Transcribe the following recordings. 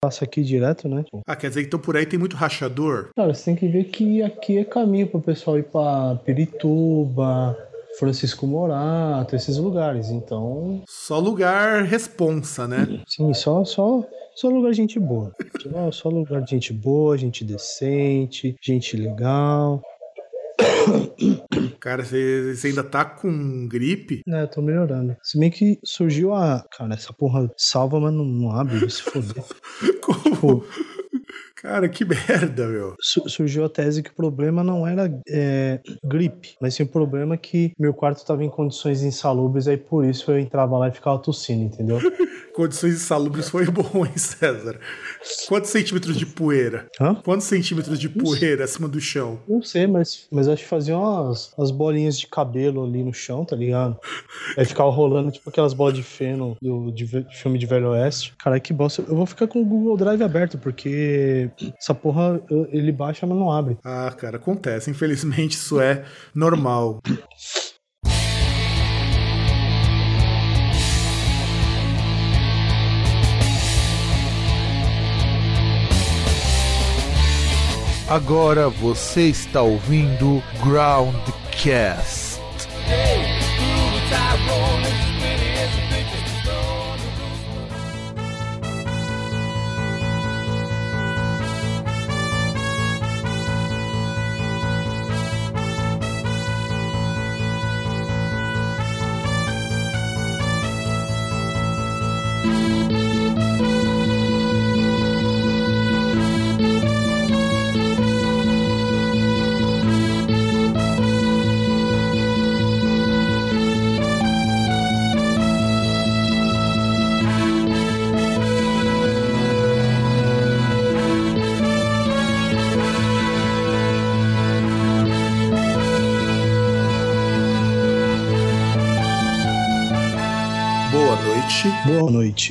passa aqui direto, né? Ah, quer dizer, então por aí tem muito rachador? Cara, você tem que ver que aqui é caminho pro pessoal ir pra Pirituba, Francisco Morato, esses lugares. Então, Só lugar responsa, né? sim, só, só, só lugar de gente boa. Só, só lugar de gente boa, gente decente, gente legal. Cara, você ainda tá com gripe? Né, tô melhorando. Se bem que surgiu a. Cara, essa porra salva, mas não, não abre, se foder. Como? Pô, Cara, que merda, meu. su- surgiu a tese que o problema não era é, gripe, mas sim o problema é que meu quarto tava em condições insalubres, aí por isso eu entrava lá e ficava tossindo, entendeu? Condições insalubres foi bom, hein, César? Quantos centímetros de poeira? Hã? Quantos centímetros de poeira acima do chão? Não sei, mas, mas acho que fazia umas, umas bolinhas de cabelo ali no chão, tá ligado? Aí ficava rolando tipo aquelas bolas de feno do, de, de filme de Velho Oeste. Cara, que bosta. Eu vou ficar com o Google Drive aberto, porque essa porra ele baixa, mas não abre. Ah, cara, acontece. Infelizmente, isso é normal. Agora você está ouvindo Groundcast. Boa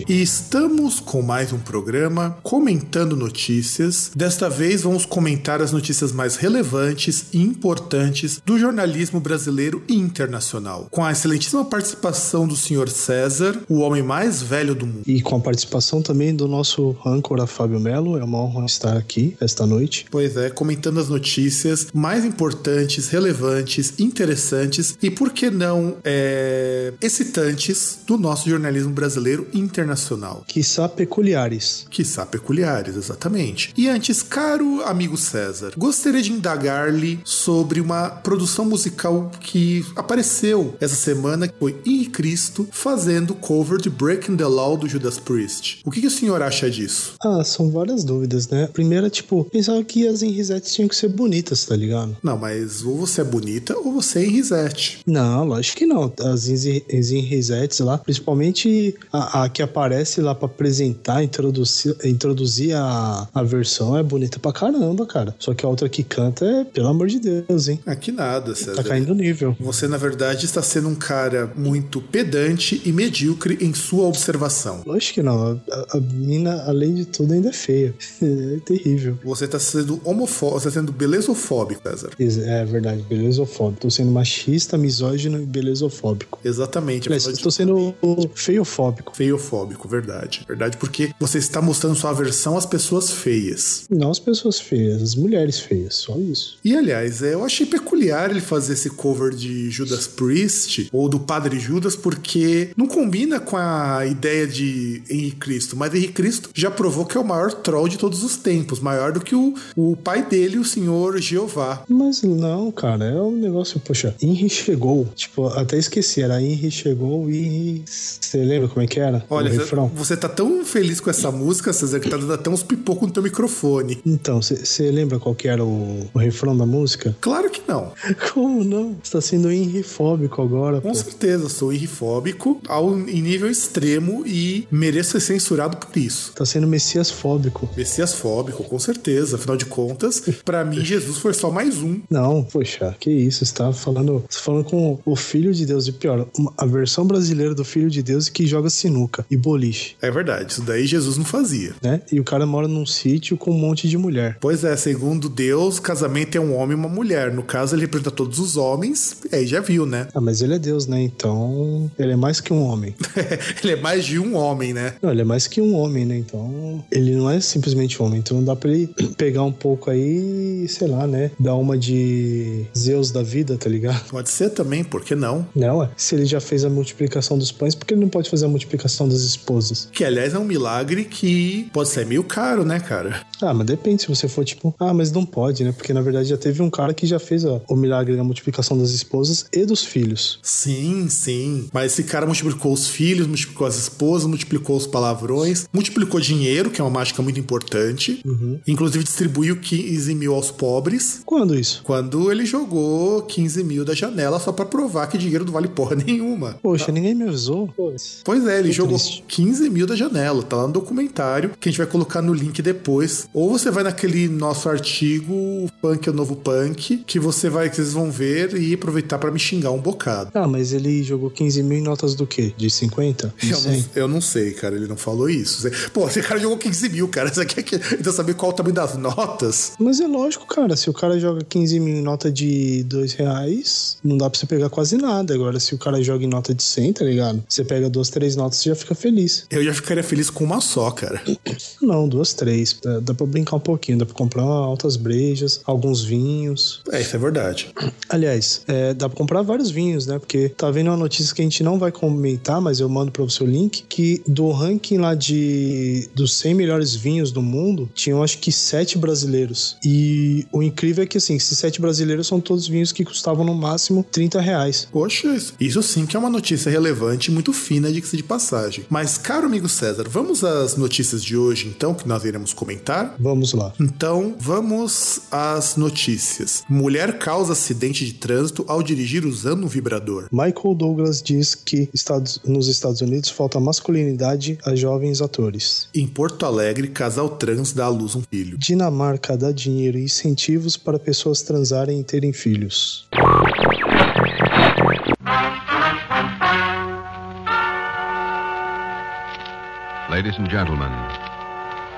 e estamos com mais um programa comentando notícias. Desta vez vamos comentar as notícias mais relevantes e importantes do jornalismo brasileiro e internacional, com a excelentíssima participação do senhor César, o homem mais velho do mundo. E com a participação também do nosso âncora Fábio Melo, é uma honra estar aqui esta noite. Pois é, comentando as notícias mais importantes, relevantes, interessantes e por que não é, excitantes do nosso jornalismo brasileiro e internacional. Quiçá peculiares. Quiçá peculiares, exatamente. E antes, caro amigo César, gostaria de indagar-lhe sobre uma produção musical que apareceu essa semana, que foi Henri Cristo fazendo cover de Breaking the Law do Judas Priest. O que, que o senhor acha disso? Ah, são várias dúvidas, né? Primeira, tipo, pensava que as Henrisettes tinham que ser bonitas, tá ligado? Não, mas ou você é bonita ou você é Henrisette. Não, lógico que não. As Henrisettes lá, principalmente a, a que aparece lá pra apresentar, introduzir, introduzir a, a versão, é bonita pra caramba, cara. Só que a outra que canta é, pelo amor de Deus, hein? Ah, que nada, César. Tá caindo o nível. Você, na verdade, está sendo um cara muito pedante e medíocre em sua observação. Lógico que não. A, a mina, além de tudo, ainda é feia. É terrível. Você está sendo homofóbico, você está sendo belezofóbico, César. É verdade, belezofóbico. Tô sendo machista, misógino e belezofóbico. Exatamente. De tô sendo feiofóbico. Feiofóbico, verdade. Verdade, porque você está mostrando sua aversão às pessoas feias. Não as pessoas feias, as mulheres feias, só isso. E aliás, é, eu achei peculiar ele fazer esse cover de Judas Priest ou do Padre Judas, porque não combina com a ideia de Henrique Cristo. Mas Henrique Cristo já provou que é o maior troll de todos os tempos, maior do que o, o pai dele, o senhor Jeová. Mas não, cara, é um negócio, poxa, Henry chegou. Tipo, até esqueci, era Henry chegou e. Você lembra como é que era? Olha, o refrão. você tá tão feliz com essa música, César, que tá dando até uns pipocos no teu microfone. Então, você lembra qual que era o, o refrão da música? Claro que não. Como não? Você tá sendo Henry-fóbico agora, Com pô. certeza, sou irrifóbico ao, em nível extremo e mereço ser censurado por isso. Tá sendo Messias fóbico. Messias fóbico, com certeza. Afinal de contas, pra mim, Jesus foi só mais um. Não, poxa, que isso? Você tá falando, você tá falando com o Filho de Deus. E pior, uma- a versão brasileira do Filho de Deus que joga sinuca e boliche, É verdade, isso daí Jesus não fazia. né? E o cara mora num sítio com um monte de mulher. Pois é, segundo Deus, casamento é um homem e uma mulher. No caso, ele representa todos os homens, e aí já viu, né? Ah, mas ele é Deus, né? Então, ele é mais que um homem. ele é mais de um homem, né? Não, ele é mais que um homem, né? Então, ele não é simplesmente um homem. Então, dá pra ele pegar um pouco aí, sei lá, né? Dar uma de Zeus da vida, tá ligado? Pode ser também, por que não? Não, é. Se ele já fez a multiplicação dos pães, por que ele não pode fazer a multiplicação das esposas? Que, aliás, é um milagre que pode ser meio caro, né, cara? Ah, mas depende. Se você for tipo, ah, mas não pode, né? Porque na verdade já teve um cara que já fez ó, o milagre da multiplicação das esposas e dos filhos. Sim, sim. Mas esse cara multiplicou os filhos, multiplicou as esposas, multiplicou os palavrões, multiplicou dinheiro, que é uma mágica muito importante. Inclusive distribuiu 15 mil aos pobres. Quando isso? Quando ele jogou 15 mil da janela só pra provar que dinheiro não vale porra nenhuma. Poxa, ninguém me avisou. Pois é, ele Que jogou triste. 15 mil da janela. Tá lá no documentário que a gente vai colocar no link depois. Ou você vai naquele nosso artigo, Punk é o Novo Punk, que você vai, que vocês vão ver e aproveitar pra me xingar um bocado. Ah, mas ele jogou 15 mil em notas do quê? De 50? De Eu 100? não, eu não sei, cara, ele não falou isso. Pô, esse cara jogou 15 mil, cara. Você quer que então saber qual o tamanho das notas? Mas é lógico, cara. Se o cara joga 15 mil em nota de 2 reais, não dá pra você pegar quase nada. Agora, se o cara joga em nota de 100, tá ligado? Você pega duas, três notas e já fica feliz. Eu já ficaria feliz com uma só, cara. Não, duas, três. Dá, dá pra brincar um pouquinho. Dá pra comprar altas brejas, alguns vinhos. É, isso é verdade. Aliás, é, dá pra comprar vários vinhos, né? Porque tá vendo uma notícia que a gente não vai comentar, mas eu mando pra você o link, que do ranking lá de dos 100 melhores vinhos do mundo, tinham acho que sete brasileiros. E o incrível é que, assim, esses sete brasileiros são todos vinhos que custavam no máximo 30 reais. Poxa, isso- isso sim que é uma notícia relevante e muito fina, diga-se de passagem. Mas, caro amigo César, vamos às notícias de hoje, então, que nós iremos comentar? Vamos lá. Então, vamos às notícias. Mulher causa acidente de trânsito ao dirigir usando um vibrador. Michael Douglas diz que Estados- nos Estados Unidos falta masculinidade a jovens atores. Em Porto Alegre, casal trans dá à luz um filho. Dinamarca dá dinheiro e incentivos para pessoas transarem e terem filhos. Ladies and gentlemen,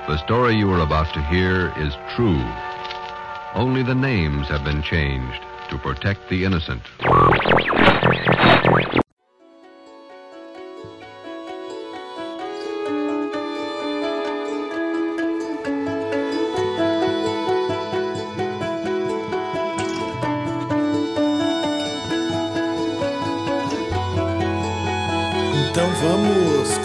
the story you are about to hear is true. Only the names have been changed to protect the innocent.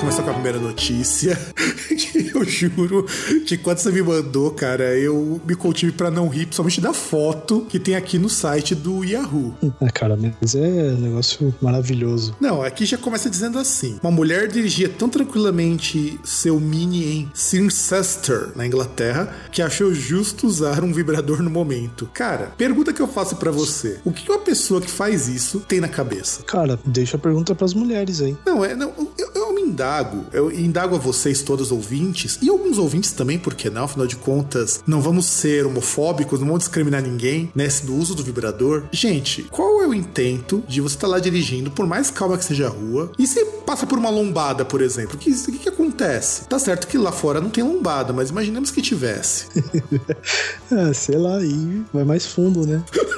Começar com a primeira notícia. eu juro que quando você me mandou, cara, eu me contive pra não rir, principalmente da foto que tem aqui no site do Yahoo. Ah, cara, mas é um negócio maravilhoso. Não, aqui já começa dizendo assim: uma mulher dirigia tão tranquilamente seu Mini em Cirencester, na Inglaterra, que achou justo usar um vibrador no momento. Cara, pergunta que eu faço pra você: o que uma pessoa que faz isso tem na cabeça? Cara, deixa a pergunta pras mulheres aí. Não, é, não, eu, indago, eu indago a vocês todos ouvintes, e alguns ouvintes também, por que não? Afinal de contas, não vamos ser homofóbicos, não vamos discriminar ninguém, né, do uso do vibrador. Gente, qual é o intento de você estar lá dirigindo, por mais calma que seja a rua, e você passa por uma lombada, por exemplo? O que, que, que acontece? Tá certo que lá fora não tem lombada, mas imaginemos que tivesse. É, sei lá, aí vai mais fundo, né?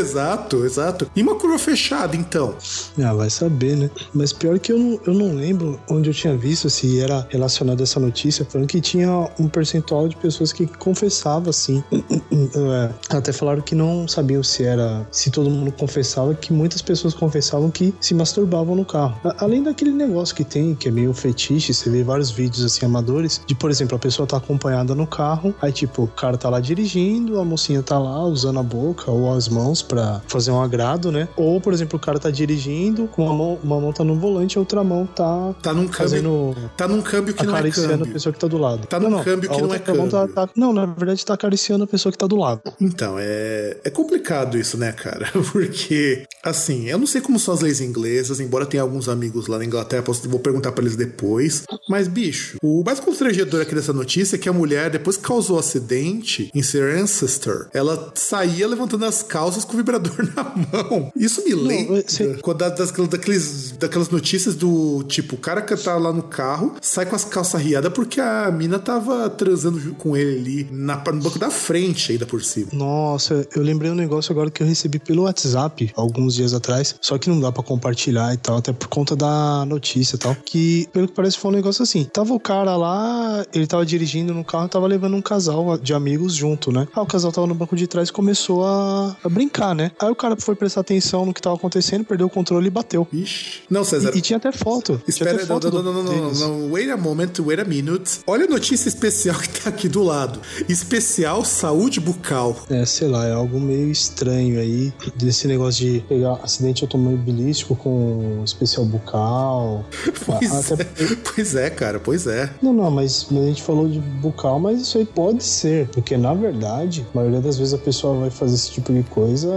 exato, exato. E uma curva fechada, então? Ah, vai saber, né? Mas pior que eu não, eu não lembro onde eu tinha visto se era relacionado a essa notícia, falando que tinha um percentual de pessoas que confessava assim. É, até falaram que não sabiam se era. Se todo mundo confessava, que muitas pessoas confessavam que se masturbavam no carro. Além daquele negócio que tem, que é meio fetiche, você vê vários vídeos assim amadores, de por exemplo, a pessoa tá acompanhada no carro, aí tipo, o cara tá lá dirigindo, a mocinha tá lá usando a boca ou as mãos pra fazer um agrado, né? Ou, por exemplo, o cara tá dirigindo, com uma mão, uma mão tá no volante, a outra mão tá Tá num câmbio, fazendo. tá num câmbio que não é acariciando a câmbio. pessoa que tá do lado. Tá num câmbio que a não é tá- câmbio. tá- não, na verdade tá acariciando a pessoa que tá do lado. Então, é, é complicado isso, né, cara? Porque, assim, eu não sei como são as leis inglesas, embora tenha alguns amigos lá na Inglaterra, posso, vou perguntar pra eles depois. Mas, bicho, o mais constrangedor aqui dessa notícia é que a mulher, depois que causou o acidente em Cirencester, ela saía levantando as calças com vibrador na mão. Isso me lembra você- das, das- daqueles, daquelas notícias do tipo, o cara que tá lá no carro sai com as calças riadas porque a mina tava transando com ele ali na, no banco da frente, ainda por cima. Nossa, eu lembrei um negócio agora que eu recebi pelo WhatsApp alguns dias atrás, só que não dá pra compartilhar e tal, até por conta da notícia e tal. Que, pelo que parece, foi um negócio assim: tava o cara lá, ele tava dirigindo no carro, tava levando um casal de amigos junto, né? Ah, o casal tava no banco de trás e começou a, a brincar, né? Aí o cara foi prestar atenção no que tava acontecendo, perdeu o controle e bateu. Ixi. Não, César. E, e tinha até foto. Espera, até não, foto não, não, não, não, deles. não, wait a moment, wait a minute. Olha a notícia especial que tá aqui do lado. Especial saúde bucal. É, sei lá, é algo meio estranho aí, desse negócio de pegar acidente automobilístico com especial bucal. Pois, Até- é, pois é, cara, pois é. Não, não, mas a gente falou de bucal, mas isso aí pode ser, porque na verdade, a maioria das vezes a pessoa vai fazer esse tipo de coisa,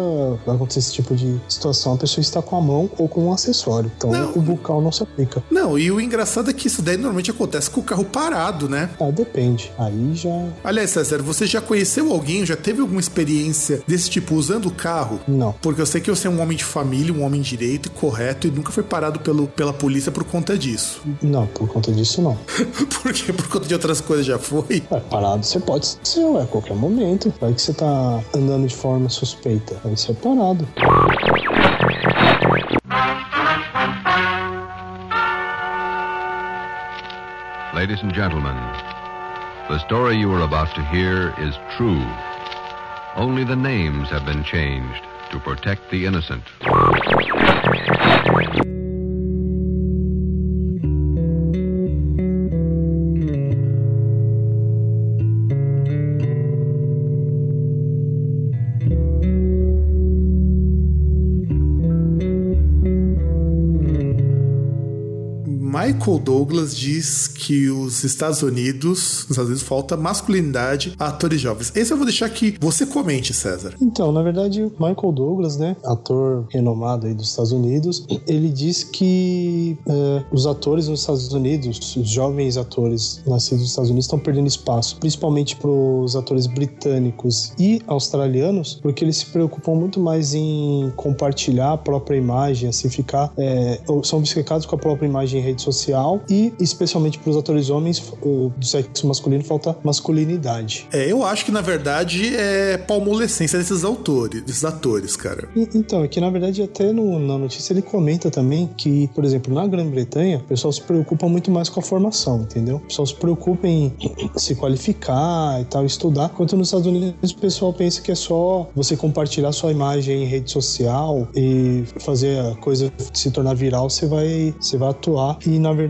acontecer esse tipo de situação, a pessoa está com a mão ou com um acessório. Então Não. o bucal não se aplica. Não, e o engraçado é que isso daí normalmente acontece com o carro parado, né? Ah, depende. Aí já. Aliás, César, você já conheceu alguém, já teve alguma experiência desse tipo usando o carro? Não. Porque eu sei que você é um homem de família, um homem direito e correto e nunca foi parado pelo, pela polícia por conta disso. Não, por conta disso não. Porque por conta de outras coisas já foi. É, parado você pode ser, ué, a qualquer momento. Vai que você tá andando de forma suspeita. Ladies and gentlemen, the story you are about to hear is true. Only the names have been changed to protect the innocent. Michael Douglas diz que os Estados Unidos, nos Estados Unidos falta masculinidade a atores jovens. Esse eu vou deixar que você comente, César. Então, na verdade, o Michael Douglas, né, ator renomado aí dos Estados Unidos, ele diz que é, os atores nos Estados Unidos, os jovens atores nascidos nos Estados Unidos, estão perdendo espaço, principalmente para os atores britânicos e australianos, porque eles se preocupam muito mais em compartilhar a própria imagem, assim, ficar. é, são obcecados com a própria imagem em rede social e, especialmente para os atores homens do sexo masculino, falta masculinidade. É, eu acho que na verdade é palmolescência desses autores, desses atores, cara. E- Então, é que na verdade até no- na notícia ele comenta também que, por exemplo, na Grã-Bretanha, o pessoal se preocupa muito mais com a formação, entendeu? O pessoal se preocupa em se qualificar e tal, estudar, enquanto nos Estados Unidos o pessoal pensa que é só você compartilhar sua imagem em rede social e fazer a coisa se tornar viral, você vai, você vai atuar. E na verdade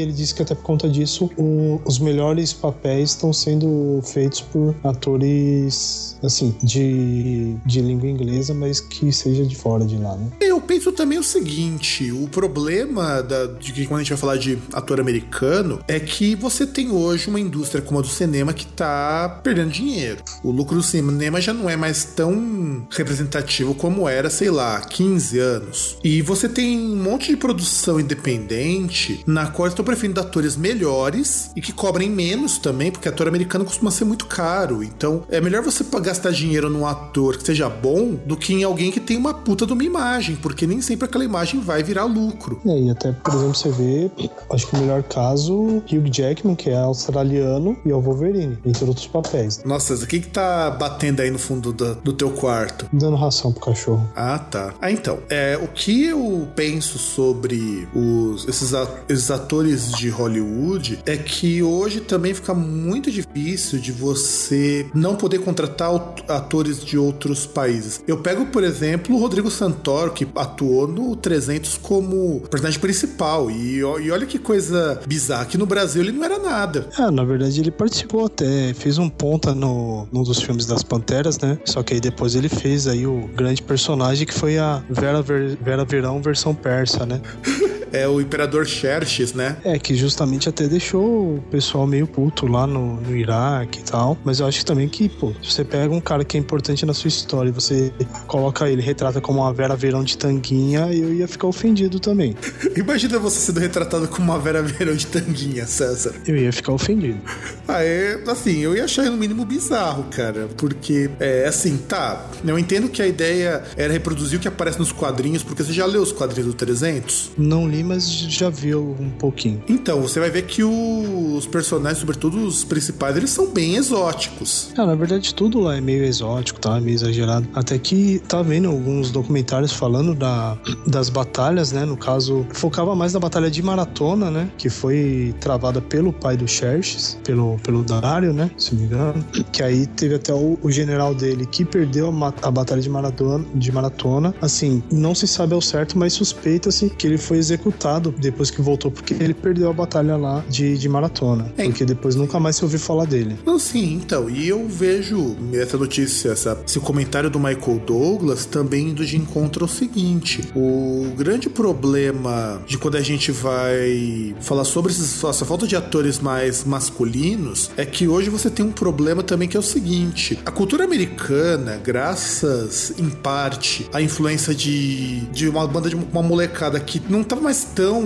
ele disse que até por conta disso o- os melhores papéis estão sendo feitos por atores assim de, de língua inglesa, mas que seja de fora de lá, né? Eu penso também o seguinte: o problema da- de que quando a gente vai falar de ator americano é que você tem hoje uma indústria como a do cinema que tá perdendo dinheiro. O lucro do cinema já não é mais tão representativo como era, sei lá, 15 anos. E você tem um monte de produção independente na qual estão preferindo atores melhores e que cobrem menos também, porque ator americano costuma ser muito caro. Então é melhor você gastar dinheiro num ator que seja bom do que em alguém que tem uma puta de uma imagem, porque nem sempre aquela imagem vai virar lucro. É, e até, por exemplo, você vê, acho que o melhor caso, Hugh Jackman, que é australiano, e é o Wolverine, entre outros papéis. Nossa, o que que tá batendo aí no fundo da- do teu quarto? Dando ração pro cachorro. Ah, tá. Ah, então. É, o que eu penso sobre os, esses, a- esses atores de Hollywood é que hoje também fica muito difícil de você não poder contratar atores de outros países. Eu pego, por exemplo, o Rodrigo Santoro, que atuou no 300 como personagem principal. E, e olha que coisa bizarra. Aqui no Brasil ele não era nada. É, na verdade ele participou até, fez um ponta no, num dos filmes das Panteras, né? Só que aí depois ele fez aí o grande personagem que foi a Vera, Ver, Vera Verão versão persa, né? é o Imperador Xerxes, né? É, que justamente até deixou o pessoal meio puto lá no, no Iraque e tal. Mas eu acho também que, pô, se você pega um cara que é importante na sua história e você coloca ele, retrata como uma Vera Verão de tanguinha, eu ia ficar ofendido também. Imagina você sendo retratado como uma Vera Verão de tanguinha, César. Eu ia ficar ofendido. Ah, é, assim, eu ia achar no mínimo bizarro, cara. Porque, é assim, tá. Eu entendo que a ideia era reproduzir o que aparece nos quadrinhos, porque você já leu os quadrinhos do 300? Não li, mas já vi um pouquinho. Então, você vai ver que os personagens, sobretudo os principais, eles são bem exóticos. É, na verdade, tudo lá é meio exótico, tá? Meio exagerado. Até que tá vendo alguns documentários falando da, das batalhas, né? No caso, focava mais na batalha de maratona, né? Que foi travada pelo pai do Xerxes, pelo, pelo Dário, né? Se não me engano. Que aí teve até o, o general dele que perdeu a, a batalha de maratona, de maratona. Assim, não se sabe ao certo, mas suspeita-se que ele foi executado depois que voltou, porque ele perdeu a batalha lá de, de maratona. É. Porque depois nunca mais se ouviu falar dele. Não, sim, então. E eu vejo essa notícia, essa, esse comentário do Michael Douglas também indo de encontro ao seguinte: o grande problema de quando a gente vai falar sobre essa falta de atores mais masculinos é que hoje você tem um problema também que é o seguinte: a cultura americana, graças em parte à influência de, de uma banda de uma molecada que não estava mais tão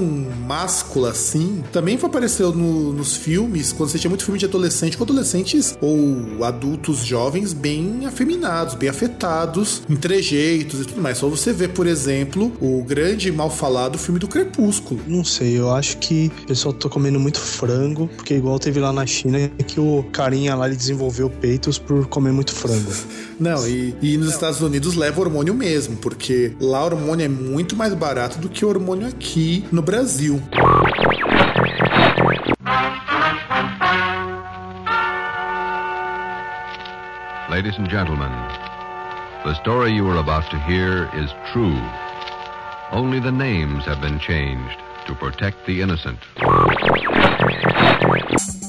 máscula assim, também apareceu no, nos filmes, quando você tinha muito filme de adolescente, com adolescentes ou adultos jovens bem afeminados, bem afetados, em trejeitos e tudo mais. Só você vê, por exemplo, o grande mal falado filme do Crepúsculo. Não sei, eu acho que o pessoal tá comendo muito frango, porque igual teve lá na China que o carinha lá ele desenvolveu peitos por comer muito frango. Não, e, e nos Estados Unidos leva hormônio mesmo, porque lá o hormônio é muito mais barato do que o hormônio aqui no Brasil. Ladies and gentlemen, the story you are about to hear is true. Only the names have been changed to protect the innocent.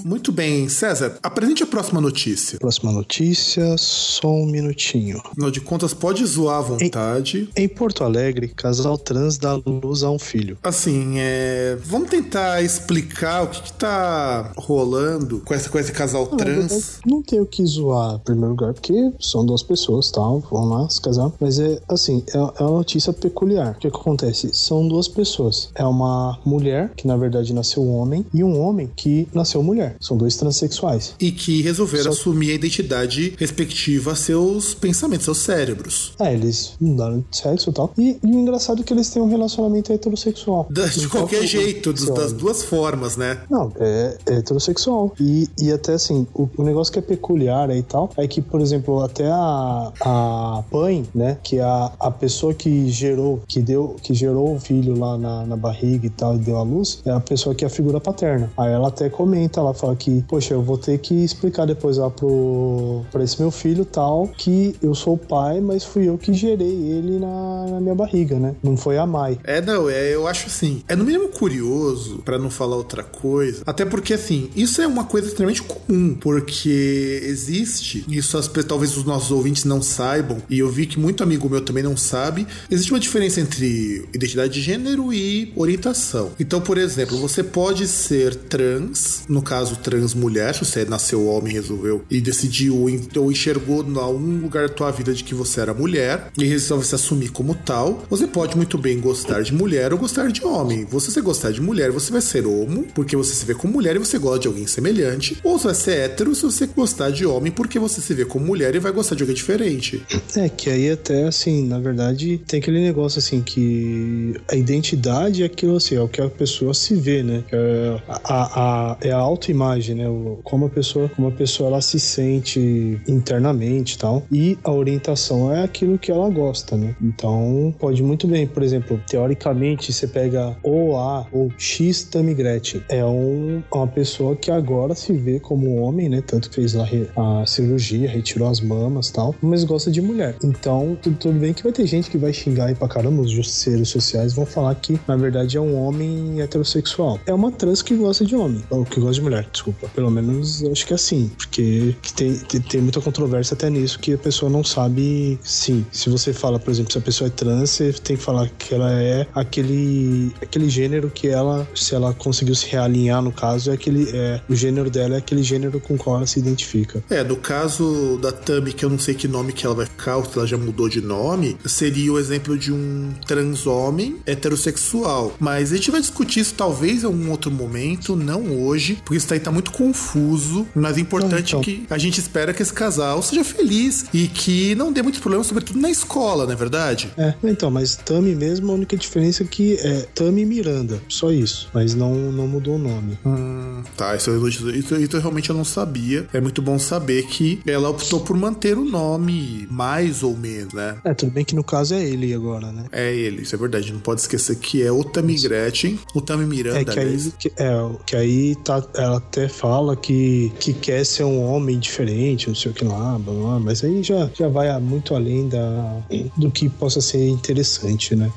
Muito bem, César, apresente a próxima notícia. Próxima notícia, só um minutinho. Afinal de contas, pode zoar à vontade. Em, em Porto Alegre, casal trans dá luz a um filho. Assim, é... vamos tentar explicar o que, que tá rolando com, essa, com esse casal não, trans. Não tenho que zoar em primeiro lugar, porque são duas pessoas, tal, vão lá se casar. Mas é assim, é, é uma notícia peculiar. O que, que acontece? São duas pessoas. É uma mulher, que na verdade nasceu homem, e um homem que nasceu mulher. São dois transexuais. E que resolveram Só... assumir a identidade respectiva a seus pensamentos, seus cérebros. É, eles mudaram de sexo e tal. E, e o engraçado é que eles têm um relacionamento heterossexual. Da, de então, qualquer jeito, das duas formas, né? Não, é, é heterossexual. E, e até assim, o, o, negócio que é peculiar aí e tal é que, por exemplo, até a, a Pai, né? Que é a, a pessoa que gerou, que deu, que gerou o filho lá na, na barriga e tal, e deu a luz, é a pessoa que é a figura paterna. Aí ela até comenta, ela fala fala que, poxa, eu vou ter que explicar depois lá pro, pra esse meu filho tal que eu sou o pai, mas fui eu que gerei ele na, na minha barriga, né? Não foi a mãe. É, não, é, eu acho assim, é no mínimo curioso, para não falar outra coisa, até porque assim, isso é uma coisa extremamente comum, porque existe, isso as, talvez os nossos ouvintes não saibam, e eu vi que muito amigo meu também não sabe, existe uma diferença entre identidade de gênero e orientação. Então, por exemplo, você pode ser trans, no caso trans mulher, se você nasceu homem, resolveu e decidiu ou enxergou em algum lugar da tua vida de que você era mulher e resolve se assumir como tal, você pode muito bem gostar de mulher ou gostar de homem. Você se gostar de mulher, você vai ser homo, porque você se vê como mulher e você gosta de alguém semelhante, ou você vai ser hétero se você gostar de homem, porque você se vê como mulher e vai gostar de alguém diferente. É, que aí até assim, na verdade, tem aquele negócio assim que a identidade é aquilo assim, é o que a pessoa se vê, né? É a, a, é a autoimagem imagem, né? Como a pessoa, como a pessoa ela se sente internamente tal. E a orientação é aquilo que ela gosta, né? Então, pode muito bem, por exemplo, teoricamente, você pega ou A ou X Tamigrete. É um, uma pessoa que agora se vê como homem, né? Tanto que fez a, a cirurgia, retirou as mamas tal, mas gosta de mulher. Então, tudo, tudo bem que vai ter gente que vai xingar aí pra caramba, os justiceiros sociais vão falar que, na verdade, é um homem heterossexual. É uma trans que gosta de homem, ou que gosta de mulher. Desculpa. Pelo menos acho que é assim. Porque tem, tem, tem, muita controvérsia até nisso, que a pessoa não sabe. Sim, se você fala, por exemplo, se a pessoa é trans, você tem que falar que ela é aquele, aquele gênero que ela, se ela conseguiu se realinhar, no caso, é aquele. É, o gênero dela é aquele gênero com qual ela se identifica. É, no caso da Tami, que eu não sei que nome que ela vai ficar, ou se ela já mudou de nome, seria o exemplo de um trans homem heterossexual. Mas a gente vai discutir isso talvez em algum outro momento, não hoje, porque isso aí tá muito confuso. Mas é importante então. que a gente espera que esse casal seja feliz e que não dê muitos problemas, sobretudo na escola, não é verdade? É, então, mas Tami mesmo, a única diferença é que é Tami Miranda, só isso. Mas não, não mudou o nome. Hum, tá, isso, isso, isso, isso realmente eu não sabia. É muito bom saber que ela optou por manter o nome mais ou menos, né? É, tudo bem que no caso é ele agora, né? É ele, isso é verdade. Não pode esquecer que é o Tami Gretchen, o Tami Miranda. É que aí, que, é, que aí tá, ela até fala que, que quer ser um homem diferente, não sei o que lá, blá, blá, mas aí já, já vai muito além da, do que possa ser interessante, né?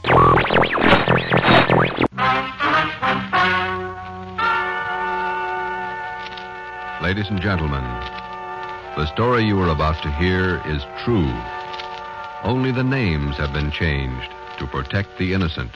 Ladies and gentlemen, the story you are about to hear is true. Only the names have been changed to protect the innocent.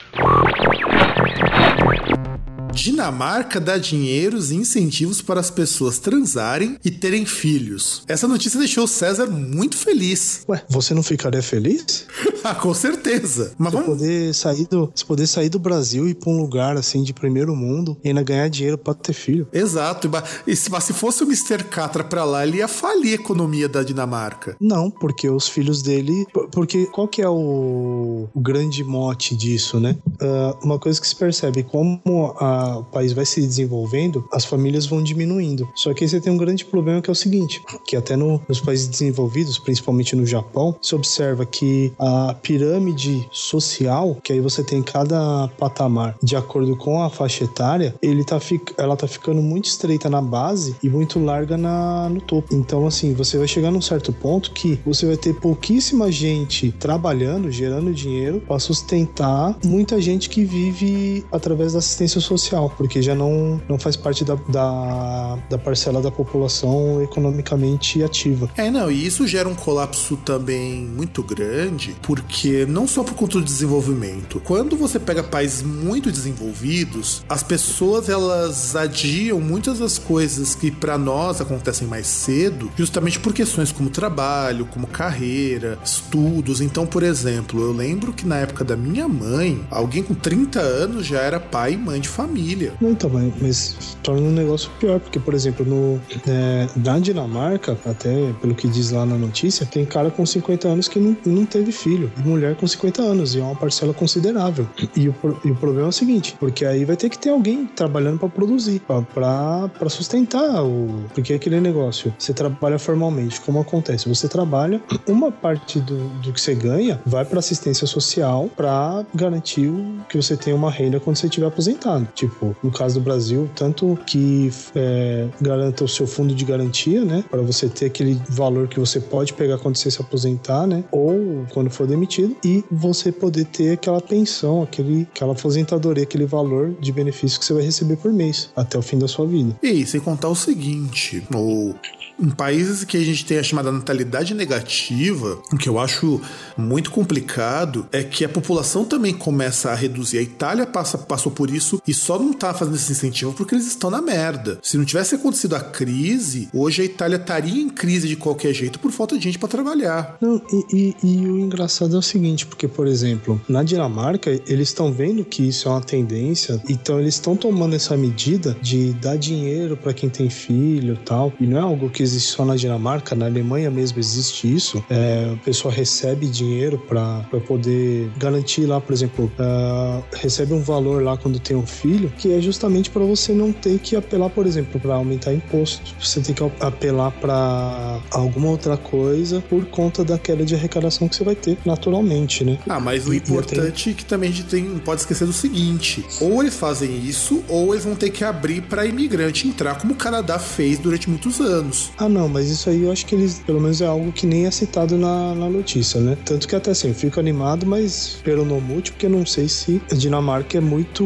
Dinamarca dá dinheiros e incentivos para as pessoas transarem e terem filhos. Essa notícia deixou o César muito feliz. Ué, você não ficaria feliz? ah, com certeza. Mas você vamos... poder sair do, você poder sair do Brasil e ir para um lugar assim de primeiro mundo e ainda ganhar dinheiro para ter filho. Exato. E se, se fosse o Mr. Catra para lá, ele ia falir a economia da Dinamarca. Não, porque os filhos dele, porque qual que é o, o grande mote disso, né? Uh, uma coisa que se percebe como a o país vai se desenvolvendo, as famílias vão diminuindo. Só que aí você tem um grande problema que é o seguinte, que até no, nos países desenvolvidos, principalmente no Japão, se observa que a pirâmide social, que aí você tem cada patamar de acordo com a faixa etária, ele tá ela tá ficando muito estreita na base e muito larga na, no topo. Então, assim, você vai chegar num certo ponto que você vai ter pouquíssima gente trabalhando, gerando dinheiro para sustentar muita gente que vive através da assistência social porque já não, não faz parte da, da, da parcela da população economicamente ativa. É, não, e isso gera um colapso também muito grande, porque não só por conta do desenvolvimento. Quando você pega países muito desenvolvidos, as pessoas elas adiam muitas das coisas que para nós acontecem mais cedo, justamente por questões como trabalho, como carreira, estudos. Então, por exemplo, eu lembro que na época da minha mãe, alguém com 30 anos já era pai e mãe de família família. Não, então, mas, mas torna um negócio pior, porque, por exemplo, no, é, na Dinamarca, até pelo que diz lá na notícia, tem cara com 50 anos que não, não teve filho, e mulher com 50 anos, e é uma parcela considerável. E o, e o problema é o seguinte, porque aí vai ter que ter alguém trabalhando para produzir, para sustentar o. Porque é aquele negócio, você trabalha formalmente, como acontece? Você trabalha, uma parte do, do que você ganha vai para assistência social para garantir que você tenha uma renda quando você estiver aposentado. Tipo, Tipo, no caso do Brasil, tanto que é, garanta o seu fundo de garantia, né? Para você ter aquele valor que você pode pegar quando você se aposentar, né? Ou quando for demitido, e você poder ter aquela pensão, aquele, aquela aposentadoria, aquele valor de benefício que você vai receber por mês até o fim da sua vida. E sem contar o seguinte, o em países que a gente tem a chamada natalidade negativa, o que eu acho muito complicado é que a população também começa a reduzir. A Itália passa, passou por isso e só não tá fazendo esse incentivo porque eles estão na merda. Se não tivesse acontecido a crise, hoje a Itália estaria em crise de qualquer jeito por falta de gente para trabalhar. Não, e, e, e, o engraçado é o seguinte, porque, por exemplo, na Dinamarca, eles estão vendo que isso é uma tendência, então eles estão tomando essa medida de dar dinheiro para quem tem filho tal, e não é algo que existe só na Dinamarca, na Alemanha mesmo existe isso. É, a pessoa recebe dinheiro para poder garantir lá, por exemplo, uh, recebe um valor lá quando tem um filho, que é justamente para você não ter que apelar, por exemplo, para aumentar imposto. Você tem que apelar para alguma outra coisa por conta da queda de arrecadação que você vai ter naturalmente, né? Ah, mas o importante é que também a gente tem, não pode esquecer do seguinte: ou eles fazem isso, ou eles vão ter que abrir para imigrante entrar, como o Canadá fez durante muitos anos. Ah, não, mas isso aí eu acho que eles, pelo menos é algo que nem é citado na, na notícia, né? Tanto que até assim, eu fico animado, mas pelo no múltiplo, porque não sei se a Dinamarca é muito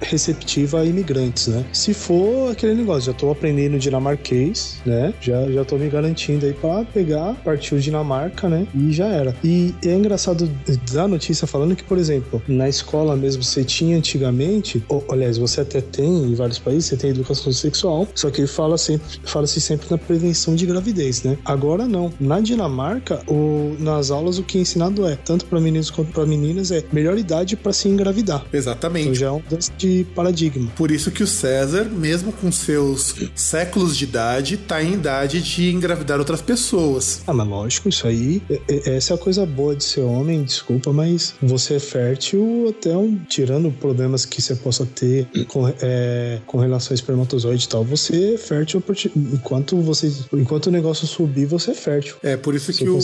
receptiva a imigrantes, né? Se for aquele negócio, já tô aprendendo dinamarquês, né? Já, já tô me garantindo aí pra pegar, partiu Dinamarca, né? E já era. E é engraçado da notícia falando que, por exemplo, na escola mesmo você tinha antigamente, ou, aliás, você até tem em vários países, você tem educação sexual, só que fala sempre, fala-se sempre na prevenção de gravidez, né? Agora não. Na Dinamarca, o, nas aulas o que é ensinado é, tanto para meninos quanto para meninas, é melhor idade para se engravidar. Exatamente. Então já é um mudança de paradigma. Por isso que o César, mesmo com seus séculos de idade, tá em idade de engravidar outras pessoas. Ah, mas lógico, isso aí, é- é- essa é a coisa boa de ser homem, desculpa, mas você é fértil até um, tirando problemas que você possa ter com, é, com relação ao espermatozoide e tal, você é fértil a enquanto você, enquanto o negócio subir, você é fértil. É, por isso Você que o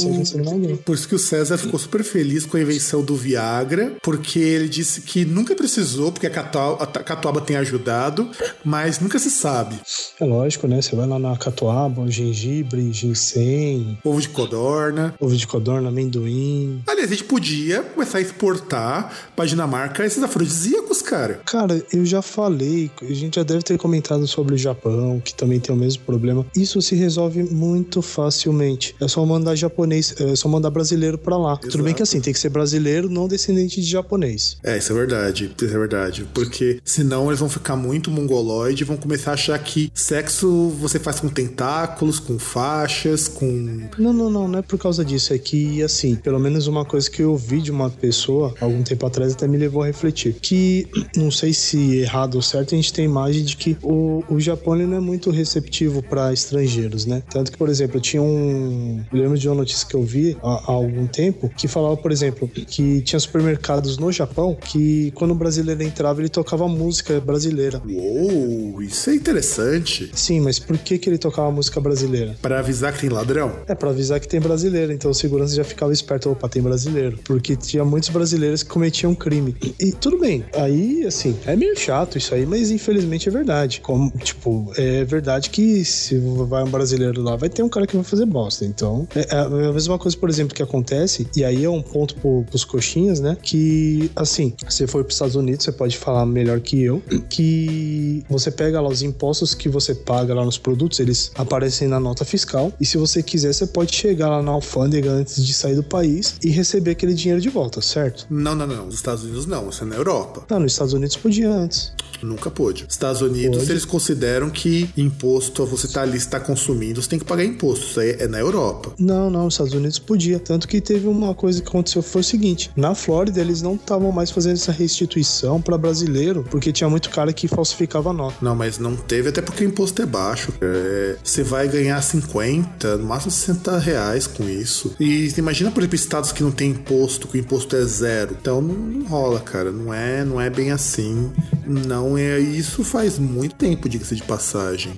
por isso que o César ficou super feliz com a invenção do Viagra, porque ele disse que nunca precisou, porque a catu- a catuaba tem ajudado, mas nunca se sabe. É lógico, né? Você vai lá na catuaba, gengibre, ginseng, Ovo de codorna. ovo de codorna, amendoim. Aliás, a gente podia começar a exportar pra Dinamarca esses afrodisíacos, cara. Cara, eu já falei, a gente já deve ter comentado sobre o Japão, que também tem o mesmo problema. Isso se resolve muito facilmente. É só mandar japonês, é só mandar brasileiro pra lá. Tudo bem que assim, tem que ser brasileiro, não descendente de japonês. É, isso é verdade. Isso é verdade. Porque senão eles vão ficar muito mongoloide e vão começar a achar que sexo você faz com tentáculos, com faixas, com. Não, não, não, não é por causa disso. É que, assim, pelo menos uma coisa que eu ouvi de uma pessoa algum tempo atrás até me levou a refletir. Que, não sei se errado ou certo, a gente tem a imagem de que o, o Japão não é muito receptivo para estrangeiros, né? Tanto que, por exemplo, tinha um. Eu lembro de uma notícia que eu vi há, há algum tempo que falava, por exemplo, que tinha supermercados no Japão que quando o brasileiro entrava ele tocava música brasileira. Uou, isso é interessante. Sim, mas por que, que ele tocava música brasileira? Para avisar que tem ladrão. É pra avisar que tem brasileiro, então o segurança já ficava esperto, opa, tem brasileiro. Porque tinha muitos brasileiros que cometiam crime. E, e tudo bem, aí, assim, é meio chato isso aí, mas infelizmente é verdade. Como, tipo, é verdade que se vai um brasileiro lá, vai ter um cara que vai fazer bosta. Então, é, é a mesma coisa, por exemplo, que acontece, e aí é um ponto pro, pros coxinhas, né? Que, assim, você foi pros Estados Unidos, você pode falar melhor que eu, que você pega lá os impostos que você paga lá nos produtos, eles aparecem na nota fiscal, e se você quiser, você pode chegar lá na alfândega antes de sair do país e receber aquele dinheiro de volta, certo? Não, não, não. Nos Estados Unidos não. Isso é na Europa. Não, nos Estados Unidos podia antes. Nunca pôde. Estados Unidos, Pode. eles consideram que imposto, você tá ali, você tá consumindo, você tem que pagar imposto. Isso aí é na Europa. Não, não, nos Estados Unidos podia. Tanto que teve uma coisa que aconteceu foi o seguinte: na Flórida eles não estavam mais fazendo essa restituição para brasileiro, porque tinha muito cara que falsificava nota. Não, mas não teve, até porque o imposto é baixo. É, você vai ganhar 50, no máximo 60 reais com isso. E imagina, por exemplo, estados que não tem imposto, que o imposto é zero. Então não, não rola, cara. Não é, não é bem assim. Não é. Isso faz muito tempo, diga-se de passagem.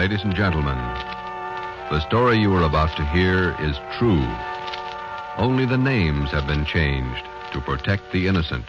Ladies and gentlemen, the story you are about to hear is true. Only the names have been changed to protect the innocent.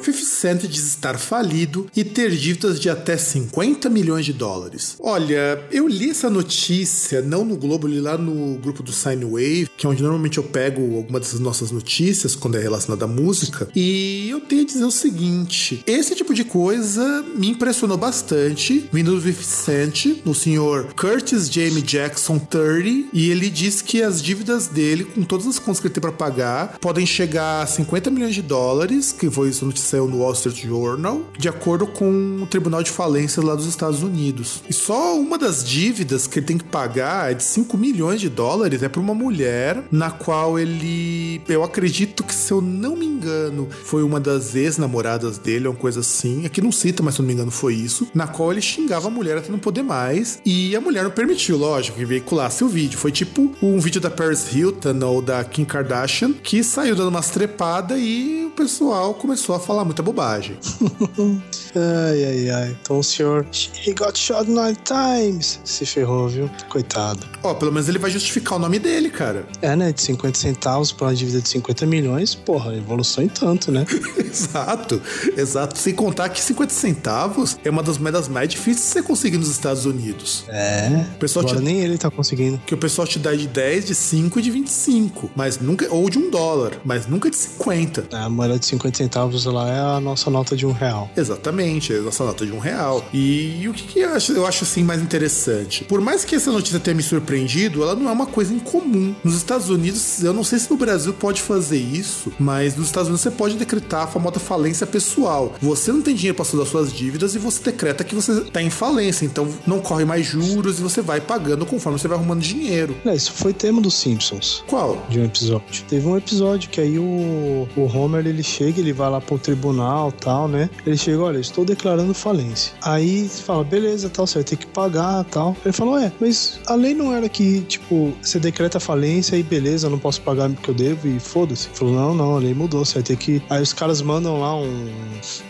50 Cent diz estar falido e ter dívidas de até 50 milhões de dólares. Olha, eu li essa notícia, não no Globo, li lá no grupo do Sinewave, que é onde normalmente eu pego alguma dessas nossas notícias quando é relacionada à música, e eu tenho a dizer o seguinte: esse tipo de coisa me impressionou bastante, vindo do 50 Cent, no senhor Curtis Jamie Jackson 30, e ele diz que as dívidas dele, com todas as contas que ele tem para pagar, podem chegar a 50 milhões de dólares, que foi isso noticiou no Wall Street Journal, de acordo com o Tribunal de Falências lá dos Estados Unidos. E só uma das dívidas que ele tem que pagar é de 5 milhões de dólares, é para uma mulher na qual ele, eu acredito que se eu não me engano, foi uma das ex-namoradas dele, uma coisa assim. Aqui não cita, mas se eu não me engano foi isso, na qual ele xingava a mulher até não poder mais, e a mulher não permitiu, lógico, que veiculasse o vídeo. Foi tipo um vídeo da Paris Hilton ou da Kim Kardashian que saiu dando umas trepadas e pessoal começou a falar muita bobagem. Ai, ai, ai. Então o senhor. He got shot nine times. Se ferrou, viu? Coitado. Ó, pelo menos ele vai justificar o nome dele, cara. É, né? De 50 centavos pra uma dívida de 50 milhões, porra, evolução em tanto, né? exato, exato. Sem contar que 50 centavos é uma das moedas mais difíceis de você conseguir nos Estados Unidos. É. O pessoal Agora te- nem ele tá conseguindo. Que o pessoal te dá de 10, de 5 e de 25. Mas nunca. Ou de um dólar, mas nunca de 50. A moeda de 50 centavos lá é a nossa nota de um real. Exatamente, é a nossa nota de um real. E, o que, que eu, acho, eu acho assim mais interessante? Por mais que essa notícia tenha me surpreendido, ela não é uma coisa incomum. Nos Estados Unidos, eu não sei se no Brasil pode fazer isso, mas nos Estados Unidos você pode decretar a famosa falência pessoal. Você não tem dinheiro para das suas dívidas e você decreta que você tá em falência, então não corre mais juros e você vai pagando conforme você vai arrumando dinheiro. É, isso foi tema dos Simpsons. Qual? De um episódio. Teve um episódio que aí o, o Homer ele chega, ele vai lá pro tribunal tal, né? Ele chega, olha, estou declarando falência. Aí fala, beleza, tal, você vai ter que pagar tal. Ele falou, é, mas a lei não era que, tipo, você decreta falência e beleza, não posso pagar porque eu devo e foda-se. Falou, não, não, a lei mudou, você vai ter que. Aí os caras mandam lá um,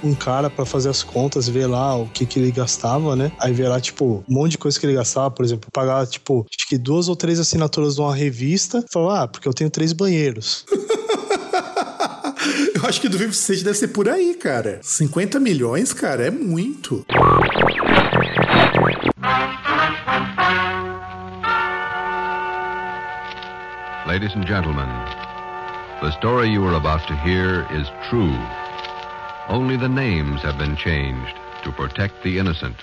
um cara pra fazer as contas, ver lá o que que ele gastava, né? Aí vê lá, tipo, um monte de coisa que ele gastava, por exemplo, pagar, tipo, acho que duas ou três assinaturas de uma revista. Falou, ah, porque eu tenho três banheiros. Eu acho que do Vivo State deve ser por aí, cara. 50 milhões, cara, é muito. Ladies and gentlemen, the story you are about to hear is true. Only the names have been changed to protect the innocent.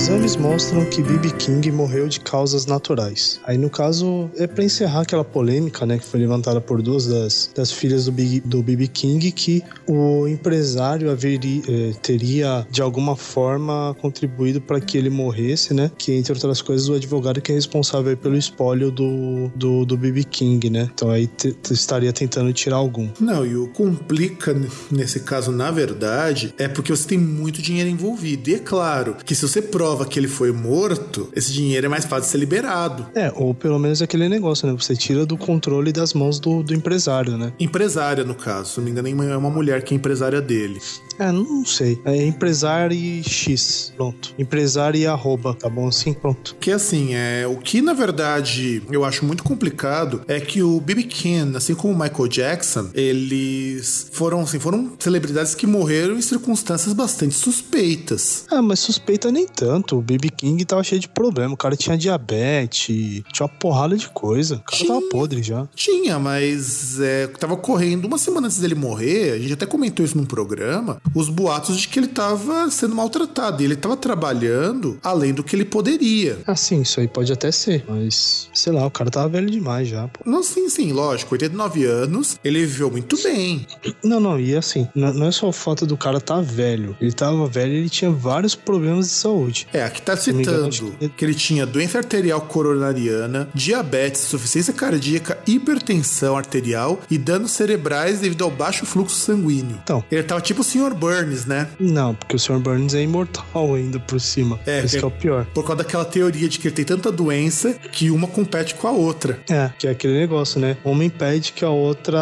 Exames mostram que B.B. King morreu de causas naturais. Aí, no caso, é pra encerrar aquela polêmica, né, que foi levantada por duas das, das filhas do B.B. King, que o empresário haveria, eh, teria, de alguma forma, contribuído para que ele morresse, né, que, entre outras coisas, o advogado que é responsável pelo espólio do, do, do. King, né. Então, aí estaria tentando tirar algum. Não, e o complica nesse caso, na verdade, é porque você tem muito dinheiro envolvido. E é claro que se você prova que ele foi morto, esse dinheiro é mais fácil de ser liberado. É, ou pelo menos aquele negócio, né, você tira do controle das mãos do, do empresário, né. Empresária, no caso. Se não me engano, é uma mulher que é empresária dele. É, não sei. É empresário X. Pronto. Empresário e arroba. Tá bom assim? Pronto. Que assim, é, o que na verdade eu acho muito complicado é que o B.B. King, assim como o Michael Jackson, eles foram, assim, foram celebridades que morreram em circunstâncias bastante suspeitas. Ah, mas suspeita nem tanto. O BB King tava cheio de problema. O cara tinha diabetes, tinha uma porrada de coisa. O cara tava Tinha. podre já. Tinha, mas é, tava correndo uma semana antes dele morrer, a gente até comentou isso num programa, os boatos de que ele tava sendo maltratado. E ele tava trabalhando além do que ele poderia. Ah, sim, isso aí pode até ser. Mas, sei lá, o cara tava velho demais já, pô. Não, sim, sim, lógico, 89 anos, ele viveu muito bem. Não, não, e assim, não é só o fato do cara tá velho. Ele tava velho e ele tinha vários problemas de saúde. É, aqui tá engano, citando acho que- ele tinha doença arterial coronariana, diabetes, insuficiência cardíaca, hipertensão arterial e danos cerebrais devido ao baixo fluxo sanguíneo. Então. Ele tava tipo o Sr. Burns, né? Não, porque o Sr. Burns é imortal ainda por cima. É, é- que é o pior. Por causa daquela teoria de que ele tem tanta doença que uma compete com a outra. É, que é aquele negócio, né? Uma impede que a outra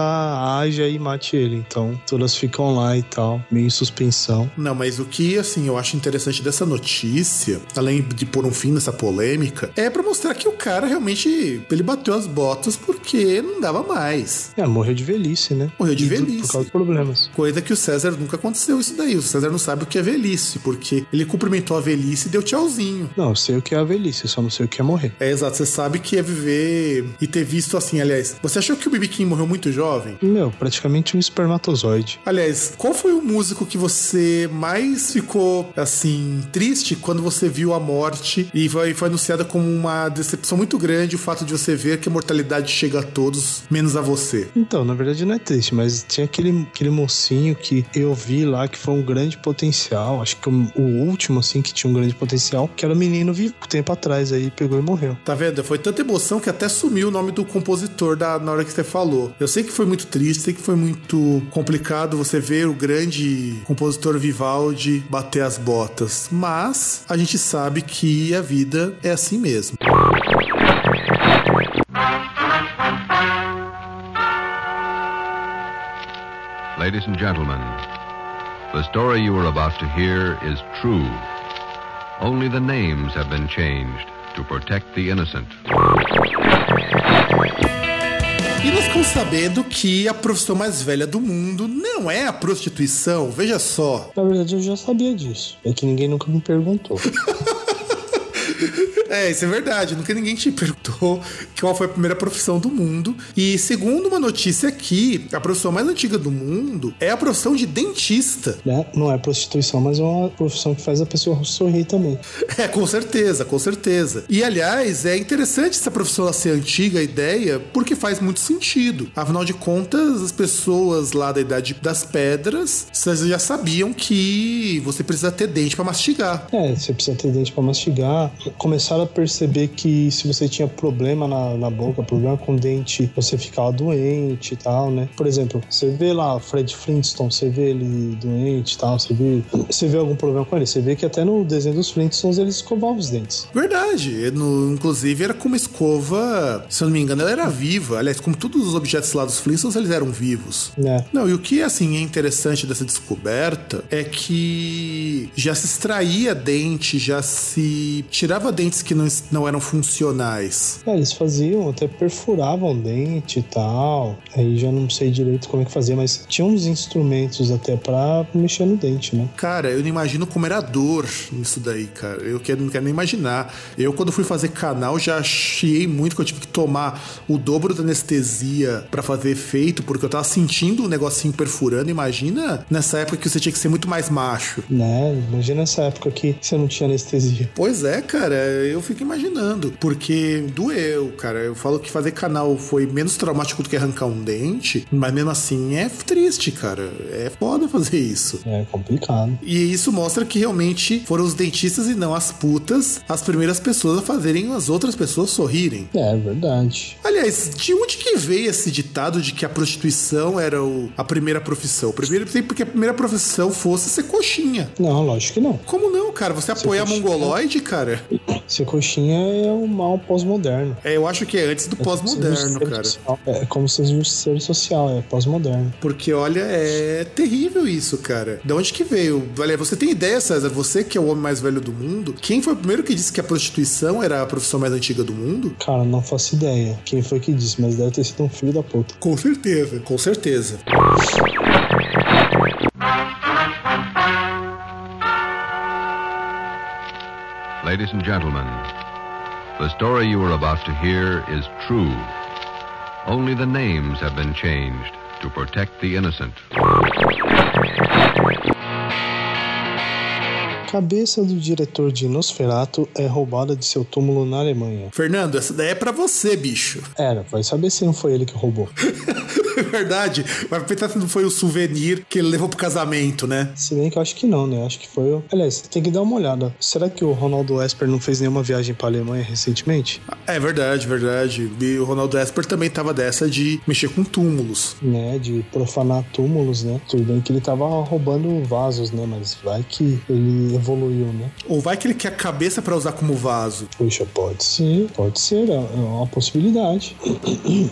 haja e mate ele. Então, todas ficam lá e tal, meio em suspensão. Não, mas o que, assim, eu acho interessante dessa notícia, além de pôr um fim nessa polêmica, é pra mostrar que o cara realmente, ele bateu as botas porque não dava mais. É, morreu de velhice, né? Morreu de E velhice. Por causa dos problemas. Coisa que o César nunca aconteceu isso daí. O César não sabe o que é velhice, porque ele cumprimentou a velhice e deu tchauzinho. Não, eu sei o que é a velhice, eu só não sei o que é morrer. É exato, você sabe que é viver e ter visto assim, aliás. Você achou que o B.B. King morreu muito jovem? Meu, praticamente um espermatozoide. Aliás, qual foi o músico que você mais ficou, assim, triste quando você viu a morte e foi, foi anunciada como uma decepção muito grande o fato de você ver que a mortalidade chega a todos, menos a você? Então, na verdade não é triste, mas tinha aquele, aquele mocinho que eu vi lá que foi um grande potencial. Acho que o, último, assim, que tinha um grande potencial, que era o menino vivo tempo atrás aí, pegou e morreu. Tá vendo? Foi tanta emoção que até sumiu o nome do compositor da, na hora que você falou. Eu sei que foi muito triste, sei que foi muito complicado você ver o grande compositor Vivaldi bater as botas, mas a gente sabe que a vida é assim mesmo. Ladies and gentlemen, the story you are about to hear is true. Only the names have been changed to protect the innocent. E nós ficamos sabendo que a profissão mais velha do mundo não é a prostituição. Veja só. Na verdade, eu já sabia disso. É que ninguém nunca me perguntou. É, isso é verdade. Nunca ninguém te perguntou qual foi a primeira profissão do mundo. E segundo uma notícia aqui, a profissão mais antiga do mundo é a profissão de dentista. né? Não é prostituição, mas é uma profissão que faz a pessoa sorrir também. É, com certeza, com certeza. E aliás, é interessante essa profissão ser antiga, a ideia, porque faz muito sentido. Afinal de contas, as pessoas lá da Idade das Pedras, já sabiam que você precisa ter dente pra mastigar. É, você precisa ter dente pra mastigar. Começaram a perceber que se você tinha problema na, na boca, problema com dente, você ficava doente e tal, né? Por exemplo, você vê lá o Fred Flintstone, você vê ele doente e tal, você vê, você vê algum problema com ele. Você vê que até no desenho dos Flintstones eles escovavam os dentes. Verdade. No- inclusive, era com uma escova, se eu não me engano, ela era viva. Aliás, como todos os objetos lá dos Flintstones, eles eram vivos. né? Não, e o que assim é interessante dessa descoberta é que já se extraía dente, já se tirava dentes que não, não eram funcionais. É, eles faziam, até perfuravam o dente e tal. Aí já não sei direito como é que fazia, mas tinha uns instrumentos até pra mexer no dente, né? Cara, eu não imagino como era a dor nisso daí, cara. Eu quero, não quero nem imaginar. Eu, quando fui fazer canal, já chiei muito que eu tive que tomar o dobro da anestesia pra fazer efeito, porque eu tava sentindo um negocinho perfurando. Imagina nessa época que você tinha que ser muito mais macho. Né? Imagina essa época que você não tinha anestesia. Pois é, cara, eu fico imaginando. Porque doeu, cara. Eu falo que fazer canal foi menos traumático do que arrancar um dente, mas mesmo assim é triste, cara. É foda fazer isso. É complicado. E isso mostra que realmente foram os dentistas e não as putas as primeiras pessoas a fazerem as outras pessoas sorrirem. É verdade. Aliás, de onde que veio esse ditado de que a prostituição era o- a primeira profissão? Primeiro, eu porque a primeira profissão fosse ser coxinha. Não, lógico que não. Como não, cara? Você apoia a mongoloide, cara? Ser coxinha é um mal pós-moderno. É, eu acho que é antes do É pós-moderno, ser cara. social. É como ser justiceiro social, é pós-moderno. Porque, olha, é terrível isso, cara. De onde que veio? Olha, você tem ideia, César? Você que é o homem mais velho do mundo, quem foi o primeiro que disse que a prostituição era a profissão mais antiga do mundo? Cara, não faço ideia quem foi que disse, mas deve ter sido um filho da puta. Com certeza, com certeza. Ladies and gentlemen, the story you are about to hear is true. Only the names have been changed to protect the innocent. Cabeça do diretor de Nosferatu é roubada de seu túmulo na Alemanha. Fernando, essa daí é pra você, bicho. Era, vai saber se não foi ele que roubou. É verdade. Vai pensar se não foi o souvenir que ele levou pro casamento, né? Se bem que eu acho que não, né? Acho que foi. o- Aliás, tem que dar uma olhada. Será que o Ronaldo Esper não fez nenhuma viagem pra Alemanha recentemente? É verdade, verdade. E o Ronaldo Esper também tava dessa de mexer com túmulos. Né? De profanar túmulos, né? Tudo bem que ele tava roubando vasos, né? Mas vai que ele evoluiu, né? Ou vai que ele quer a cabeça pra usar como vaso? Puxa, pode ser, pode ser, é é uma possibilidade.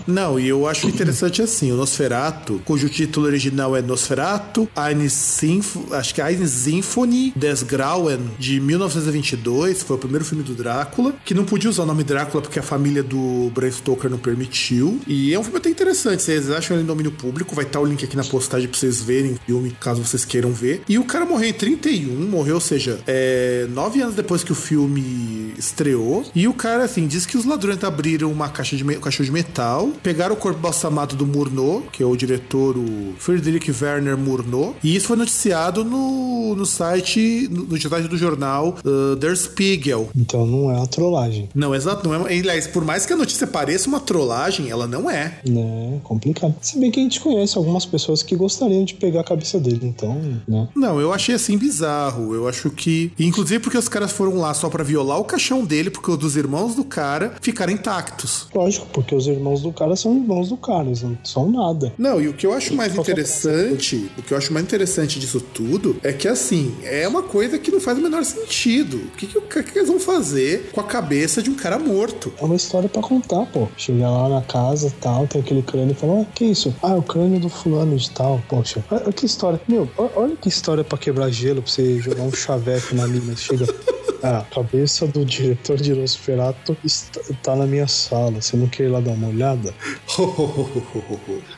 Não, e eu acho interessante assim, o Nosferatu, cujo título original é Nosferatu, Eine Symph acho que é Eine Symphonie des Grauen, de 1922, foi o primeiro filme do Drácula, que não podia usar o nome Drácula porque a família do Bram Stoker não permitiu. E é um filme até interessante, vocês acham ele em domínio público, vai estar o link aqui na postagem pra vocês verem o filme, caso vocês queiram ver. E o cara morreu em 31, morreu, ou seja, é, nove anos depois que o filme estreou. E o cara, assim, diz que os ladrões abriram uma caixa de, um caixão de metal, pegaram o corpo balsamado do Murnau, que é o diretor, o Friedrich Werner Murnau, e isso foi noticiado no, no site, no, no site do jornal uh, Der Spiegel. Então não é uma trollagem, Não, exato, não é. Aliás, por mais que a notícia pareça uma trollagem, ela não é. né? Complicado. Se bem que a gente conhece algumas pessoas que gostariam de pegar a cabeça dele, então, né? Não, eu achei assim bizarro. Eu acho que. Inclusive porque os caras foram lá só pra violar o caixão dele porque os dos irmãos do cara ficaram intactos. Lógico, porque os irmãos do cara são irmãos do cara, eles não são nada. Não, e o que eu acho mais interessante, o que eu acho mais interessante disso tudo é que assim, é uma coisa que não faz o menor sentido. O que, que, o que eles vão fazer com a cabeça de um cara morto? É uma história pra contar, pô. Chega lá na casa e tal, tem aquele crânio e fala: ah, que isso? Ah, é o crânio do fulano de tal. Poxa, olha que história. Meu, o- olha que história pra quebrar gelo, pra você jogar um chaveco na mina. Chega. A cabeça do diretor de Nosferatu está, tá na minha sala. Você não quer ir lá dar uma olhada?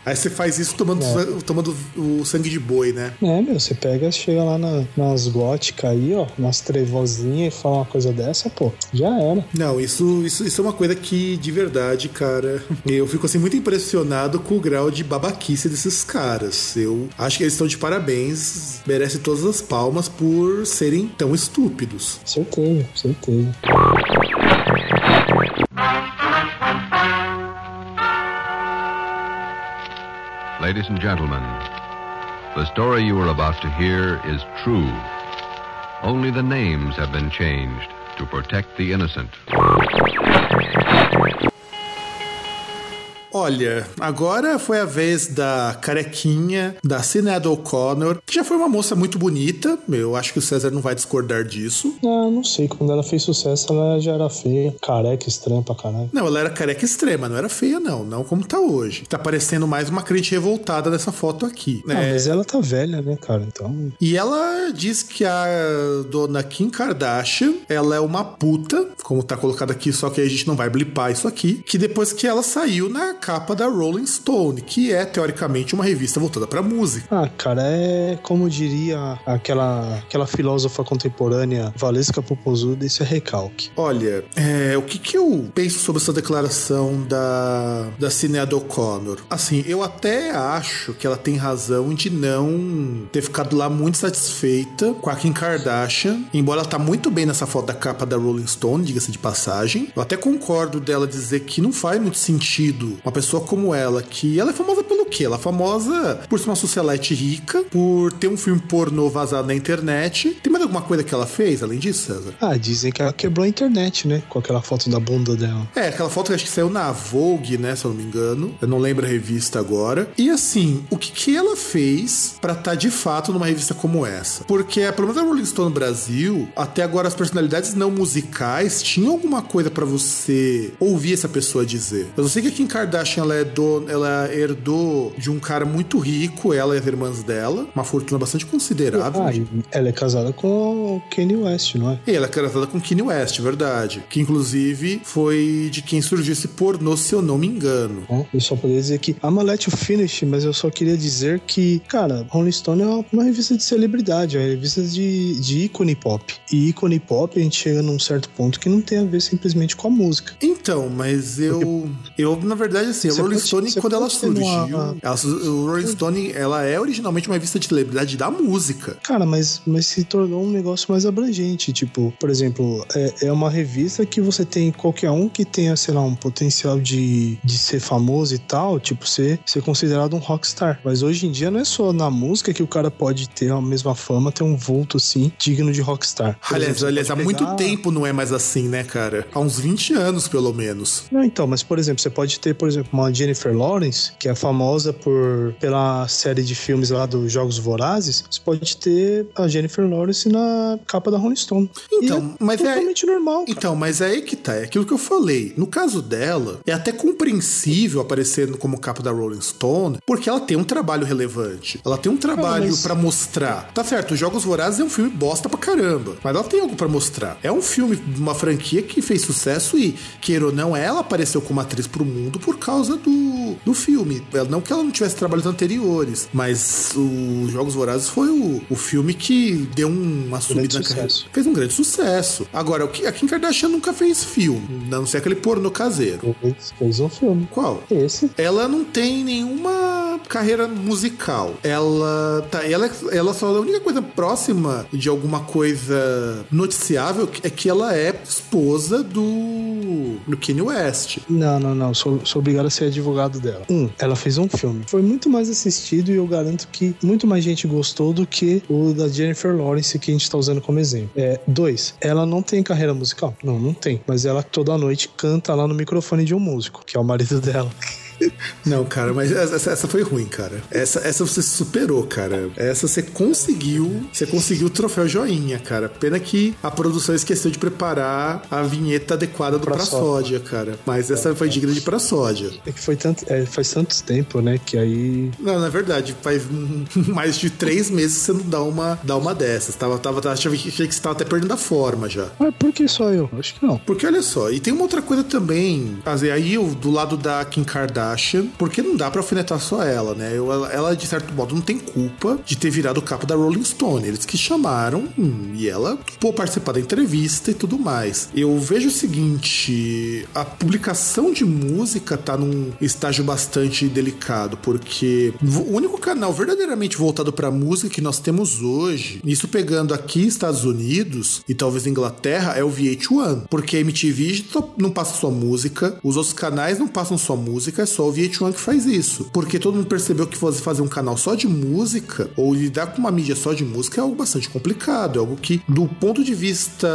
Aí você faz isso tomando, san- tomando o sangue de boi, né? É, meu, você pega, chega lá na- nas góticas aí, ó, nas trevozinhas e fala uma coisa dessa, pô, já era. Não, isso, isso, isso é uma coisa que, de verdade, cara, eu fico assim muito impressionado com o grau de babaquice desses caras. Eu acho que eles estão de parabéns, merecem todas as palmas por serem tão estúpidos. Certeza, certeza. Ladies and gentlemen, the story you are about to hear is true. Only the names have been changed to protect the innocent. Olha, agora foi a vez da carequinha, da Sinead O'Connor, que já foi uma moça muito bonita. Eu acho que o César não vai discordar disso. Ah, não sei, quando ela fez sucesso, ela já era feia, careca, estranha pra caralho. Não, ela era careca extrema, não era feia, não. Não como tá hoje. Tá parecendo mais uma crente revoltada nessa foto aqui. Ah, né? mas ela tá velha, né, cara? Então. E ela diz que a dona Kim Kardashian, ela é uma puta, como tá colocado aqui, só que a gente não vai blipar isso aqui, que depois que ela saiu na capa da Rolling Stone, que é teoricamente uma revista voltada pra música. Ah, cara, é como diria aquela, aquela filósofa contemporânea Valesca Popozuda, isso é recalque. Olha, é, o que, que eu penso sobre essa declaração da, da Sinead O'Connor? Assim, eu até acho que ela tem razão de não ter ficado lá muito satisfeita com a Kim Kardashian, embora ela tá muito bem nessa foto da capa da Rolling Stone, diga-se de passagem. Eu até concordo dela dizer que não faz muito sentido uma pessoa como ela, que ela é famosa pelo quê? Ela é famosa por ser uma socialite rica, por ter um filme pornô vazado na internet. Tem mais alguma coisa que ela fez além disso, César? Ah, dizem que ela quebrou a internet, né? Com aquela foto da bunda dela. É, aquela foto que acho que saiu na Vogue, né, se eu não me engano. Eu não lembro a revista agora. E assim, o que, que ela fez pra estar de fato numa revista como essa? Porque, pelo menos a Rolling Stone no Brasil, até agora as personalidades não musicais tinham alguma coisa pra você ouvir essa pessoa dizer. Eu sei que a Kim Kardashian ela, é do, ela herdou de um cara muito rico, ela e as irmãs dela, uma fortuna bastante considerável. Ah, ela é casada com o Kanye West, não é? E ela é casada com Kanye West, verdade. Que inclusive foi de quem surgiu esse pornô, se eu não me engano. Bom, Eu só poderia dizer que I'm a let you finish, mas eu só queria dizer que, cara, Rolling Stone é uma, revista de celebridade, é uma revista de, de ícone pop. E ícone pop a gente chega num certo ponto que não tem a ver simplesmente com a música. Então, mas eu. Eu, na verdade, assim, a Você Rolling pode- Stone, quando ela surgiu. uma- ela su- o Rolling Stone, ela é originalmente uma revista de celebridade da música. Cara, mas, mas se tornou um negócio mais abrangente. Tipo, por exemplo, é, é uma revista que você tem qualquer um que tenha, sei lá, um potencial de, de ser famoso e tal, tipo, ser, ser considerado um rockstar. Mas hoje em dia não é só na música que o cara pode ter a mesma fama, ter um vulto assim, digno de rockstar. Por Aliás, exemplo, aliás há pode muito pegar- tempo não é mais assim, né, cara? Há uns 20 anos, pelo menos. Não, então, mas por exemplo, você pode ter, por exemplo, uma Jennifer Lawrence, que é famosa por pela série de filmes lá dos Jogos Vorazes. Você pode ter a Jennifer Lawrence na capa da Rolling Stone. Então, é mas é- totalmente normal. cara. Então, mas é aí que tá, é aquilo que eu falei. No caso dela, é até compreensível aparecendo como capa da Rolling Stone, porque ela tem um trabalho relevante. Ela tem um trabalho mas- pra mostrar. Tá certo, Os Jogos Vorazes é um filme bosta pra caramba, mas ela tem algo pra mostrar. É um filme de uma franquia que fez sucesso e, queira ou não, ela apareceu como atriz pro mundo por causa do, do filme. Ela- Não que ela não tivesse trabalhos anteriores, mas o Jogos Vorazes foi o, o filme que deu uma subida na carreira. Fez um grande sucesso. Agora, o que- a Kim Kardashian nunca fez filme, a não ser aquele porno caseiro. Fez, fez um filme. Qual? Esse. Ela não tem nenhuma carreira musical. Ela tá, ela, ela só a única coisa próxima de alguma coisa noticiável é que ela é esposa do no Kanye West. Não, não, não. Sou, sou obrigado a ser advogado dela. Um, ela fez um filme. Foi muito mais assistido e eu garanto que muito mais gente gostou do que o da Jennifer Lawrence que a gente tá usando como exemplo. É, dois, ela não tem carreira musical? Não, não tem. Mas ela toda noite canta lá no microfone de um músico, que é o marido dela. Não, cara, mas essa, essa foi ruim, cara. Essa, essa você superou, cara. Essa você conseguiu. Você conseguiu o troféu joinha, cara. Pena que a produção esqueceu de preparar a vinheta adequada do Pra, sódia. cara. Mas essa foi digna de Pra Sódia. É que foi tanto, é, faz tanto tempo, né? Que aí. Não, na verdade, faz mais de três meses que você não dá uma, dá uma dessas. Tava, tava, tava, achei que você tava até perdendo a forma já. Mas por que só eu? Acho que não. Porque olha só, e tem uma outra coisa também. Aí do lado da Kim Kardashian Kardashian, porque não dá para alfinetar só ela, né? Ela, ela, de certo modo, não tem culpa de ter virado o capo da Rolling Stone. Eles que chamaram hum, e ela pô participar da entrevista e tudo mais. Eu vejo o seguinte: a publicação de música tá num estágio bastante delicado, porque o único canal verdadeiramente voltado para música que nós temos hoje, isso pegando aqui Estados Unidos e talvez Inglaterra, é o VH1, porque a MTV não passa só música, os outros canais não passam só música, é só o VH1 que faz isso. Porque todo mundo percebeu que você fazer um canal só de música ou lidar com uma mídia só de música é algo bastante complicado. É algo que, do ponto de vista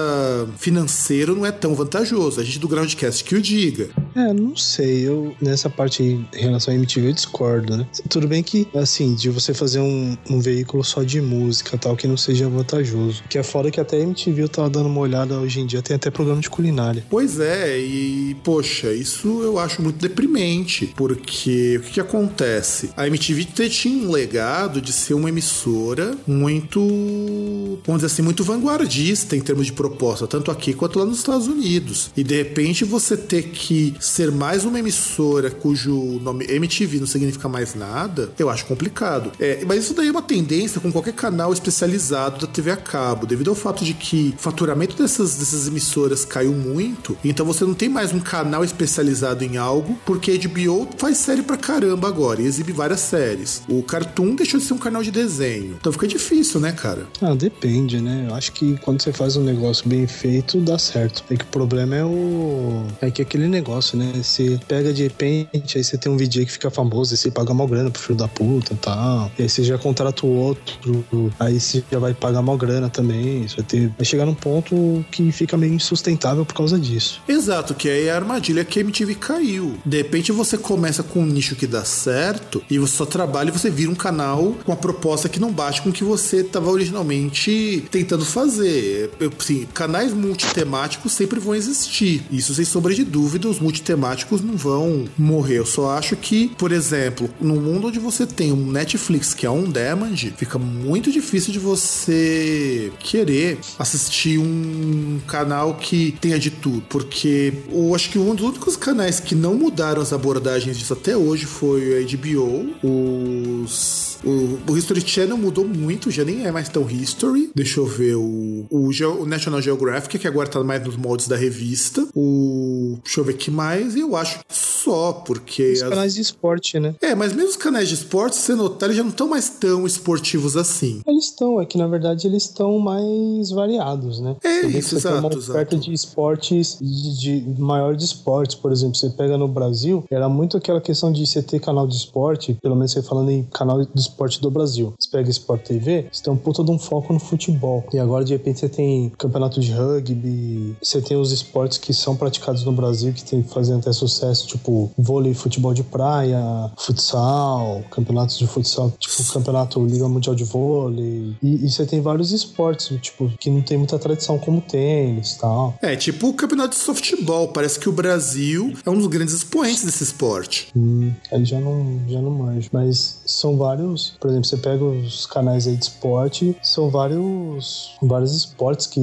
financeiro, não é tão vantajoso. A gente do Groundcast que o diga. É, não sei. Eu, nessa parte aí, em relação à MTV, eu discordo, né? Tudo bem que, assim, de você fazer um, um veículo só de música tal, que não seja vantajoso. Que é fora que até a MTV eu tava dando uma olhada hoje em dia, tem até programa de culinária. Pois é, e, poxa, isso eu acho muito deprimente porque o que, que acontece? A MTV tinha um legado de ser uma emissora muito, vamos dizer assim, muito vanguardista em termos de proposta, tanto aqui quanto lá nos Estados Unidos. E de repente você ter que ser mais uma emissora cujo nome MTV não significa mais nada, eu acho complicado. É, mas isso daí é uma tendência com qualquer canal especializado da TV a cabo, devido ao fato de que o faturamento dessas, dessas emissoras caiu muito, então você não tem mais um canal especializado em algo, porque a HBO faz série pra caramba agora e exibe várias séries. O Cartoon deixou de ser um canal de desenho. Então fica difícil, né, cara? Ah, depende, né? Eu acho que quando você faz um negócio bem feito, dá certo. É que o problema é o. É que aquele negócio, né? Você pega de repente, aí você tem um VJ que fica famoso, aí você paga mal grana pro filho da puta e tal. E aí você já contrata o outro, aí você já vai pagar mal grana também. Isso vai ter. Vai chegar num ponto que fica meio insustentável por causa disso. Exato, que aí é a armadilha que a MTV caiu. De repente você começa com um nicho que dá certo e você só trabalha e você vira um canal com a proposta que não bate com o que você estava originalmente tentando fazer. Eu, assim, canais multitemáticos sempre vão existir. Isso sem sombra de dúvida, os multitemáticos não vão morrer. Eu só acho que, por exemplo, no mundo onde você tem um Netflix que é um demand, fica muito difícil de você querer assistir um canal que tenha de tudo. Porque eu acho que um dos únicos canais que não mudaram as abordagens abordagens disso até hoje foi a HBO. Os, o, o History Channel mudou muito, já nem é mais tão History. Deixa eu ver o, o, o National Geographic, que agora tá mais nos moldes da revista. O. Deixa eu ver que mais. E eu acho só, porque. Os as... canais de esporte, né? É, mas mesmo os canais de esporte, se você notar, eles já não estão mais tão esportivos assim. Eles estão, é que na verdade eles estão mais variados, né? É isso, exato. Tem uma oferta de esportes, de, de maior de esportes, por exemplo, você pega no Brasil, era muito aquela questão de você ter canal de esporte, pelo menos você falando em canal de esporte do Brasil. Você pega Sport TV, você tem um puta de um foco no futebol. E agora, de repente, você tem campeonato de rugby, você tem os esportes que são praticados no Brasil, que tem fazendo até sucesso, tipo vôlei, futebol de praia, futsal, campeonatos de futsal, tipo campeonato Liga Mundial de Vôlei. E, e você tem vários esportes, tipo, que não tem muita tradição, como tênis e tal. É, tipo o campeonato de softball. Parece que o Brasil é um dos grandes expoentes desse esporte esporte. Hum, aí já não, já não manjo. Mas são vários, por exemplo, você pega os canais aí de esporte, são vários, vários esportes que,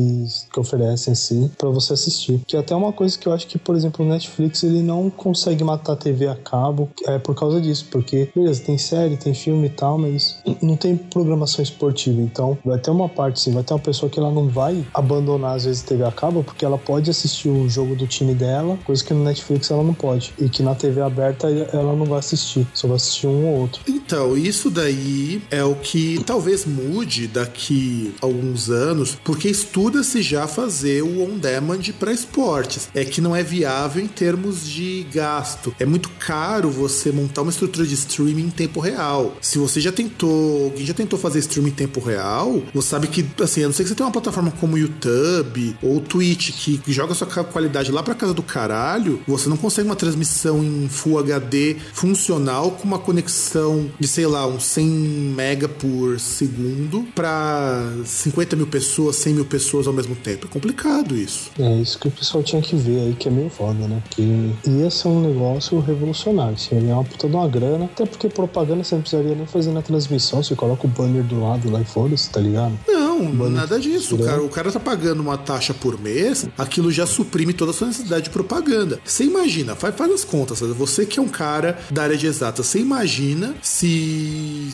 que oferecem assim para você assistir. Que é até uma coisa que eu acho que, por exemplo, o Netflix ele não consegue matar a TV a cabo é por causa disso, porque beleza, tem série, tem filme e tal, mas não tem programação esportiva. Então, vai ter uma parte sim, vai ter uma pessoa que ela não vai abandonar às vezes a TV a cabo porque ela pode assistir o jogo do time dela, coisa que no Netflix ela não pode. E que na TV aberta ela não vai assistir, só vai assistir um ou outro. Então, isso daí é o que talvez mude daqui alguns anos, porque estuda-se já fazer o on-demand para esportes. É que não é viável em termos de gasto. É muito caro você montar uma estrutura de streaming em tempo real. Se você já tentou, alguém já tentou fazer streaming em tempo real, você sabe que, assim, a não ser que você tenha uma plataforma como o YouTube ou Twitch que joga sua qualidade lá pra casa do caralho, você não consegue uma transmissão em Full HD funcional com uma conexão de, sei lá, uns 100 mega por segundo para 50 mil pessoas, 100 mil pessoas ao mesmo tempo. É complicado isso. É isso que o pessoal tinha que ver aí, que é meio foda, né? Que ia ser um negócio revolucionário. Seria uma puta de uma grana, até porque propaganda você não precisaria nem fazer na transmissão, você coloca o banner do lado lá e foda-se, tá ligado? Não, nada disso. O cara, o cara tá pagando uma taxa por mês, aquilo já suprime toda a sua necessidade de propaganda. Você imagina, faz, faz as contas, sabe? você que é um cara da área de exata, você imagina se,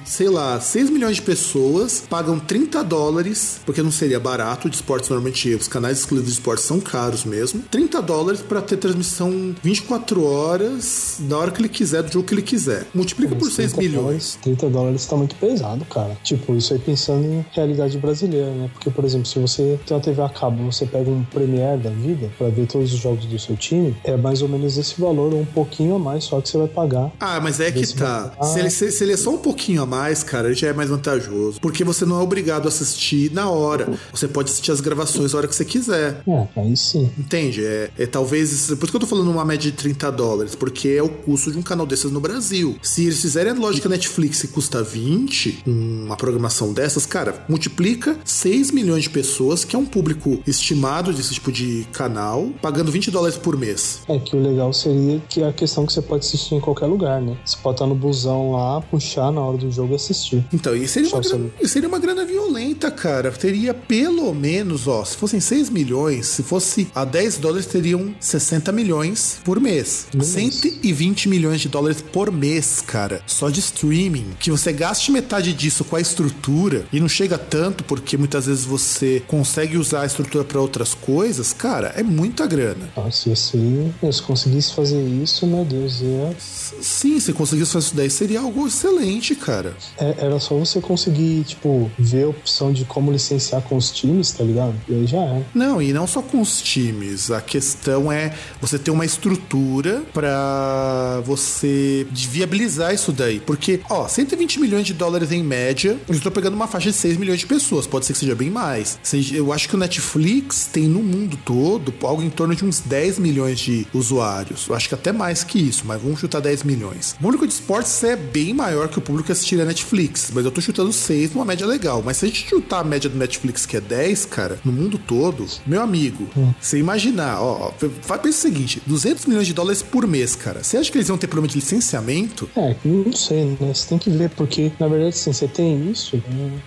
sei lá, 6 milhões de pessoas pagam 30 dólares, porque não seria barato de esportes, normalmente os canais exclusivos de esportes são caros mesmo, 30 dólares para ter transmissão 24 horas, na hora que ele quiser, do jogo que ele quiser. Multiplica por 6 milhões. Dólares, 30 dólares tá muito pesado, cara. Tipo, isso aí pensando em realidade brasileira, né? Porque, por exemplo, se você tem uma TV a cabo, você pega um Premiere da vida para ver todos os jogos do seu time, é mais ou menos esse valor, ou um pouquinho a mais só que você vai pagar. Ah, mas é que tá. Se ele, se, se ele é só um pouquinho a mais, cara, ele já é mais vantajoso. Porque você não é obrigado a assistir na hora. Você pode assistir as gravações a hora que você quiser. É, aí sim. Entende? É, é talvez. Por isso que eu tô falando uma média de 30 dólares, porque é o custo de um canal desses no Brasil. Se eles fizerem a lógica Netflix e custa 20, uma programação dessas, cara, multiplica 6 milhões de pessoas, que é um público estimado desse tipo de canal, pagando 20 dólares por mês. É que o legal seria que a questão que você pode assistir em qualquer lugar, né? Você pode estar no busão lá, puxar na hora do jogo e assistir. Então, isso seria, uma grana, seria uma grana violenta, cara. Teria pelo menos, ó, se fossem 6 milhões, se fosse a 10 dólares, teriam 60 milhões por mês. Beleza. 120 milhões de dólares por mês, cara. Só de streaming. Que você gaste metade disso com a estrutura e não chega tanto porque muitas vezes você consegue usar a estrutura para outras coisas, cara, é muita grana. Nossa, assim, se conseguisse fazer isso, meu Deus, ia. Sim, se conseguisse fazer isso daí, seria algo excelente, cara. É, era só você conseguir, tipo, ver a opção de como licenciar com os times, tá ligado? E aí já é. Não, e não só com os times. A questão é você ter uma estrutura para você viabilizar isso daí. Porque, ó, 120 milhões de dólares em média, eu estou pegando uma faixa de 6 milhões de pessoas. Pode ser que seja bem mais. Eu acho que o Netflix tem no mundo todo algo em torno de uns 10 milhões de usuários. Eu acho que até mais que isso, mas vamos chutar 10 milhões. O público de esportes é bem maior que o público que assistir a Netflix, mas eu tô chutando 6 numa média legal. Mas se a gente chutar a média do Netflix, que é 10, cara, no mundo todo, meu amigo, hum. você imaginar, ó, ó pensa o seguinte: 200 milhões de dólares por mês, cara. Você acha que eles vão ter problema de licenciamento? É, não sei, né? Você tem que ver, porque na verdade, assim, você tem isso,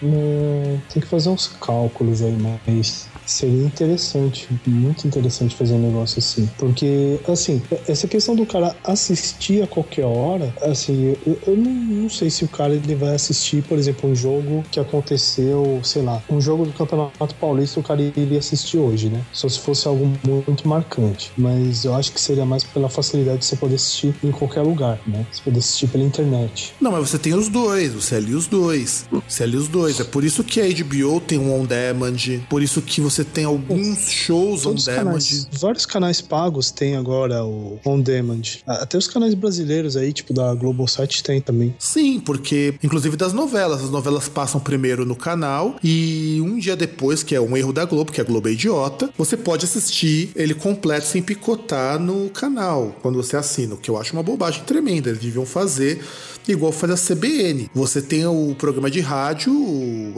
né? tem que fazer uns cálculos aí, mas seria interessante, muito interessante fazer um negócio assim. Porque, assim, essa questão do cara assistir a qualquer hora, assim, eu, eu não, não, sei se o cara ele vai assistir, por exemplo, um jogo que aconteceu, sei lá, um jogo do Campeonato Paulista, o cara iria assistir hoje, né? Só se fosse algo muito marcante. Mas eu acho que seria mais pela facilidade de você poder assistir em qualquer lugar, né? Você poder assistir pela internet. Não, mas você tem os dois, você ali os dois. Você ali os dois. É por isso que a HBO tem um on-demand, por isso que você tem alguns shows on-demand. Vários canais pagos tem agora o on-demand. Até os canais brasileiros aí, tipo da Globosat, tem também. Sim, porque, inclusive das novelas, as novelas passam primeiro no canal e um dia depois, que é um erro da Globo, que a Globo é idiota, você pode assistir ele completo sem picotar no canal, quando você assina, o que eu acho uma bobagem tremenda. Eles deviam fazer igual faz a CBN. Você tem o programa de rádio,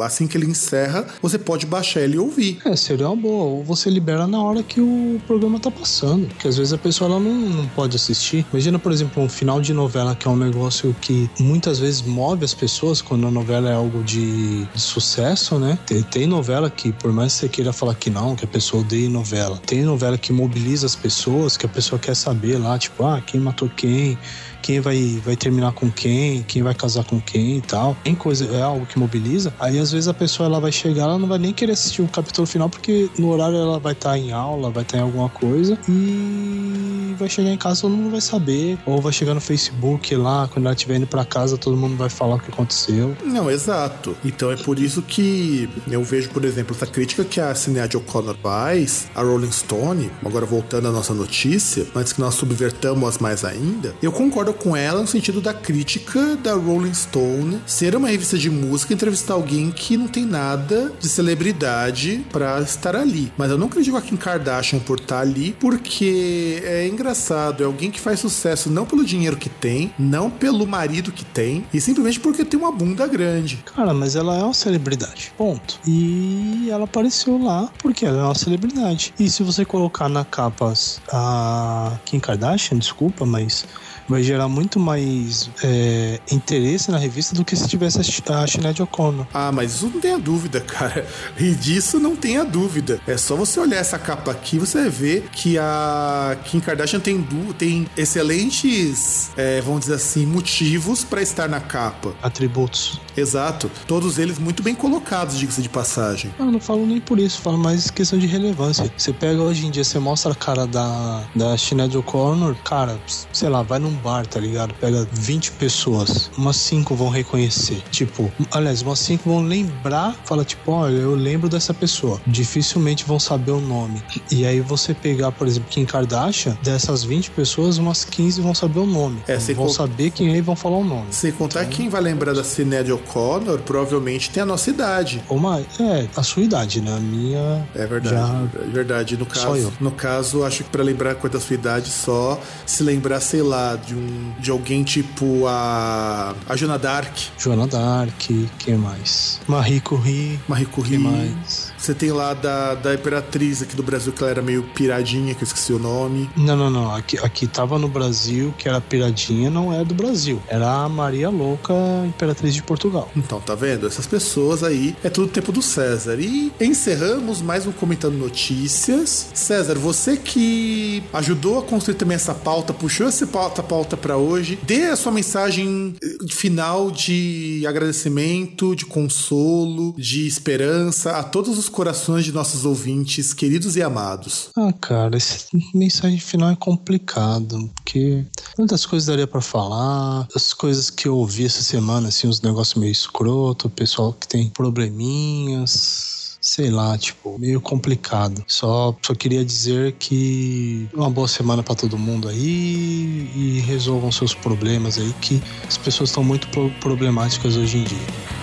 assim que ele encerra, você pode baixar ele e ouvir. É, seria uma boa. Ou você libera na hora que o programa tá passando. Que às vezes a pessoa ela não, não pode assistir. Imagina, por exemplo, um final de novela que é um negócio que muitas vezes move as pessoas quando a novela é algo de, de sucesso, né? Tem, tem novela que, por mais que você queira falar que não, que a pessoa odeia novela, tem novela que mobiliza as pessoas, que a pessoa quer saber lá, tipo, ah, quem matou quem quem vai, vai terminar com quem, quem vai casar com quem e tal. Tem coisa, é algo que mobiliza. Aí às vezes a pessoa ela vai chegar, ela não vai nem querer assistir o capítulo final porque no horário ela vai estar tá em aula, vai estar tá em alguma coisa e vai chegar em casa todo mundo vai saber. Ou vai chegar no Facebook lá, quando ela estiver indo pra casa, todo mundo vai falar o que aconteceu. Não, exato. Então é por isso que eu vejo, por exemplo, essa crítica que a Sinead O'Connor faz, a Rolling Stone, agora voltando à nossa notícia, antes que nós subvertamos mais ainda, eu concordo com ela no sentido da crítica da Rolling Stone ser uma revista de música entrevistar alguém que não tem nada de celebridade para estar ali. Mas eu não critico a Kim Kardashian por estar ali, porque é engraçado, é alguém que faz sucesso não pelo dinheiro que tem, não pelo marido que tem, e simplesmente porque tem uma bunda grande. Cara, mas ela é uma celebridade. Ponto. E ela apareceu lá porque ela é uma celebridade. E se você colocar na capa a Kim Kardashian, desculpa, mas vai gerar muito mais é, interesse na revista do que se tivesse a Sinead O'Connor. Ah, mas isso não tenha dúvida, cara. E disso não tenha dúvida. É só você olhar essa capa aqui, você vai ver que a Kim Kardashian tem, tem excelentes, é, vamos dizer assim, motivos para estar na capa. Atributos. Exato. Todos eles muito bem colocados, diga-se de passagem. Eu não falo nem por isso, falo mais questão de relevância. Você pega hoje em dia, você mostra a cara da, da Sinead O'Connor, cara, sei lá, vai num bar, tá ligado? Pega 20 pessoas, umas 5 vão reconhecer. Tipo, aliás, umas 5 vão lembrar, fala tipo, olha, eu lembro dessa pessoa. Dificilmente vão saber o nome. E aí você pegar, por exemplo, Kim Kardashian, dessas 20 pessoas, umas 15 vão saber o nome. É, vão cont... saber quem é e vão falar o nome. Sem contar então... quem vai lembrar da Sinéad O'Connor, provavelmente tem a nossa idade. Ou mais, é, a sua idade, né? A minha. É verdade. Já... É verdade. No caso, no caso, acho que para lembrar coisa da sua idade, só se lembrar, sei lá, de um de alguém tipo a a Joana Dark. Joana Dark, quem mais? Marie Curie. Marie Curie. Quem mais? Você tem lá da, da Imperatriz aqui do Brasil, que ela era meio piradinha, que eu esqueci o nome. Não, não, não. Aqui, aqui tava no Brasil, que era piradinha, não é do Brasil. Era a Maria Louca, Imperatriz de Portugal. Então, tá vendo? Essas pessoas aí, é tudo tempo do César. E encerramos mais um Comentando Notícias. César, você que ajudou a construir também essa pauta, puxou essa pauta, pauta para hoje, dê a sua mensagem final de agradecimento, de consolo, de esperança a todos os corações de nossos ouvintes, queridos e amados? Ah, cara, essa mensagem final é complicado, porque tantas coisas daria para falar, as coisas que eu ouvi essa semana, assim, uns negócios meio escroto, o pessoal que tem probleminhas sei lá, tipo, meio complicado. Só, só queria dizer que uma boa semana para todo mundo aí e resolvam seus problemas aí, que as pessoas estão muito problemáticas hoje em dia.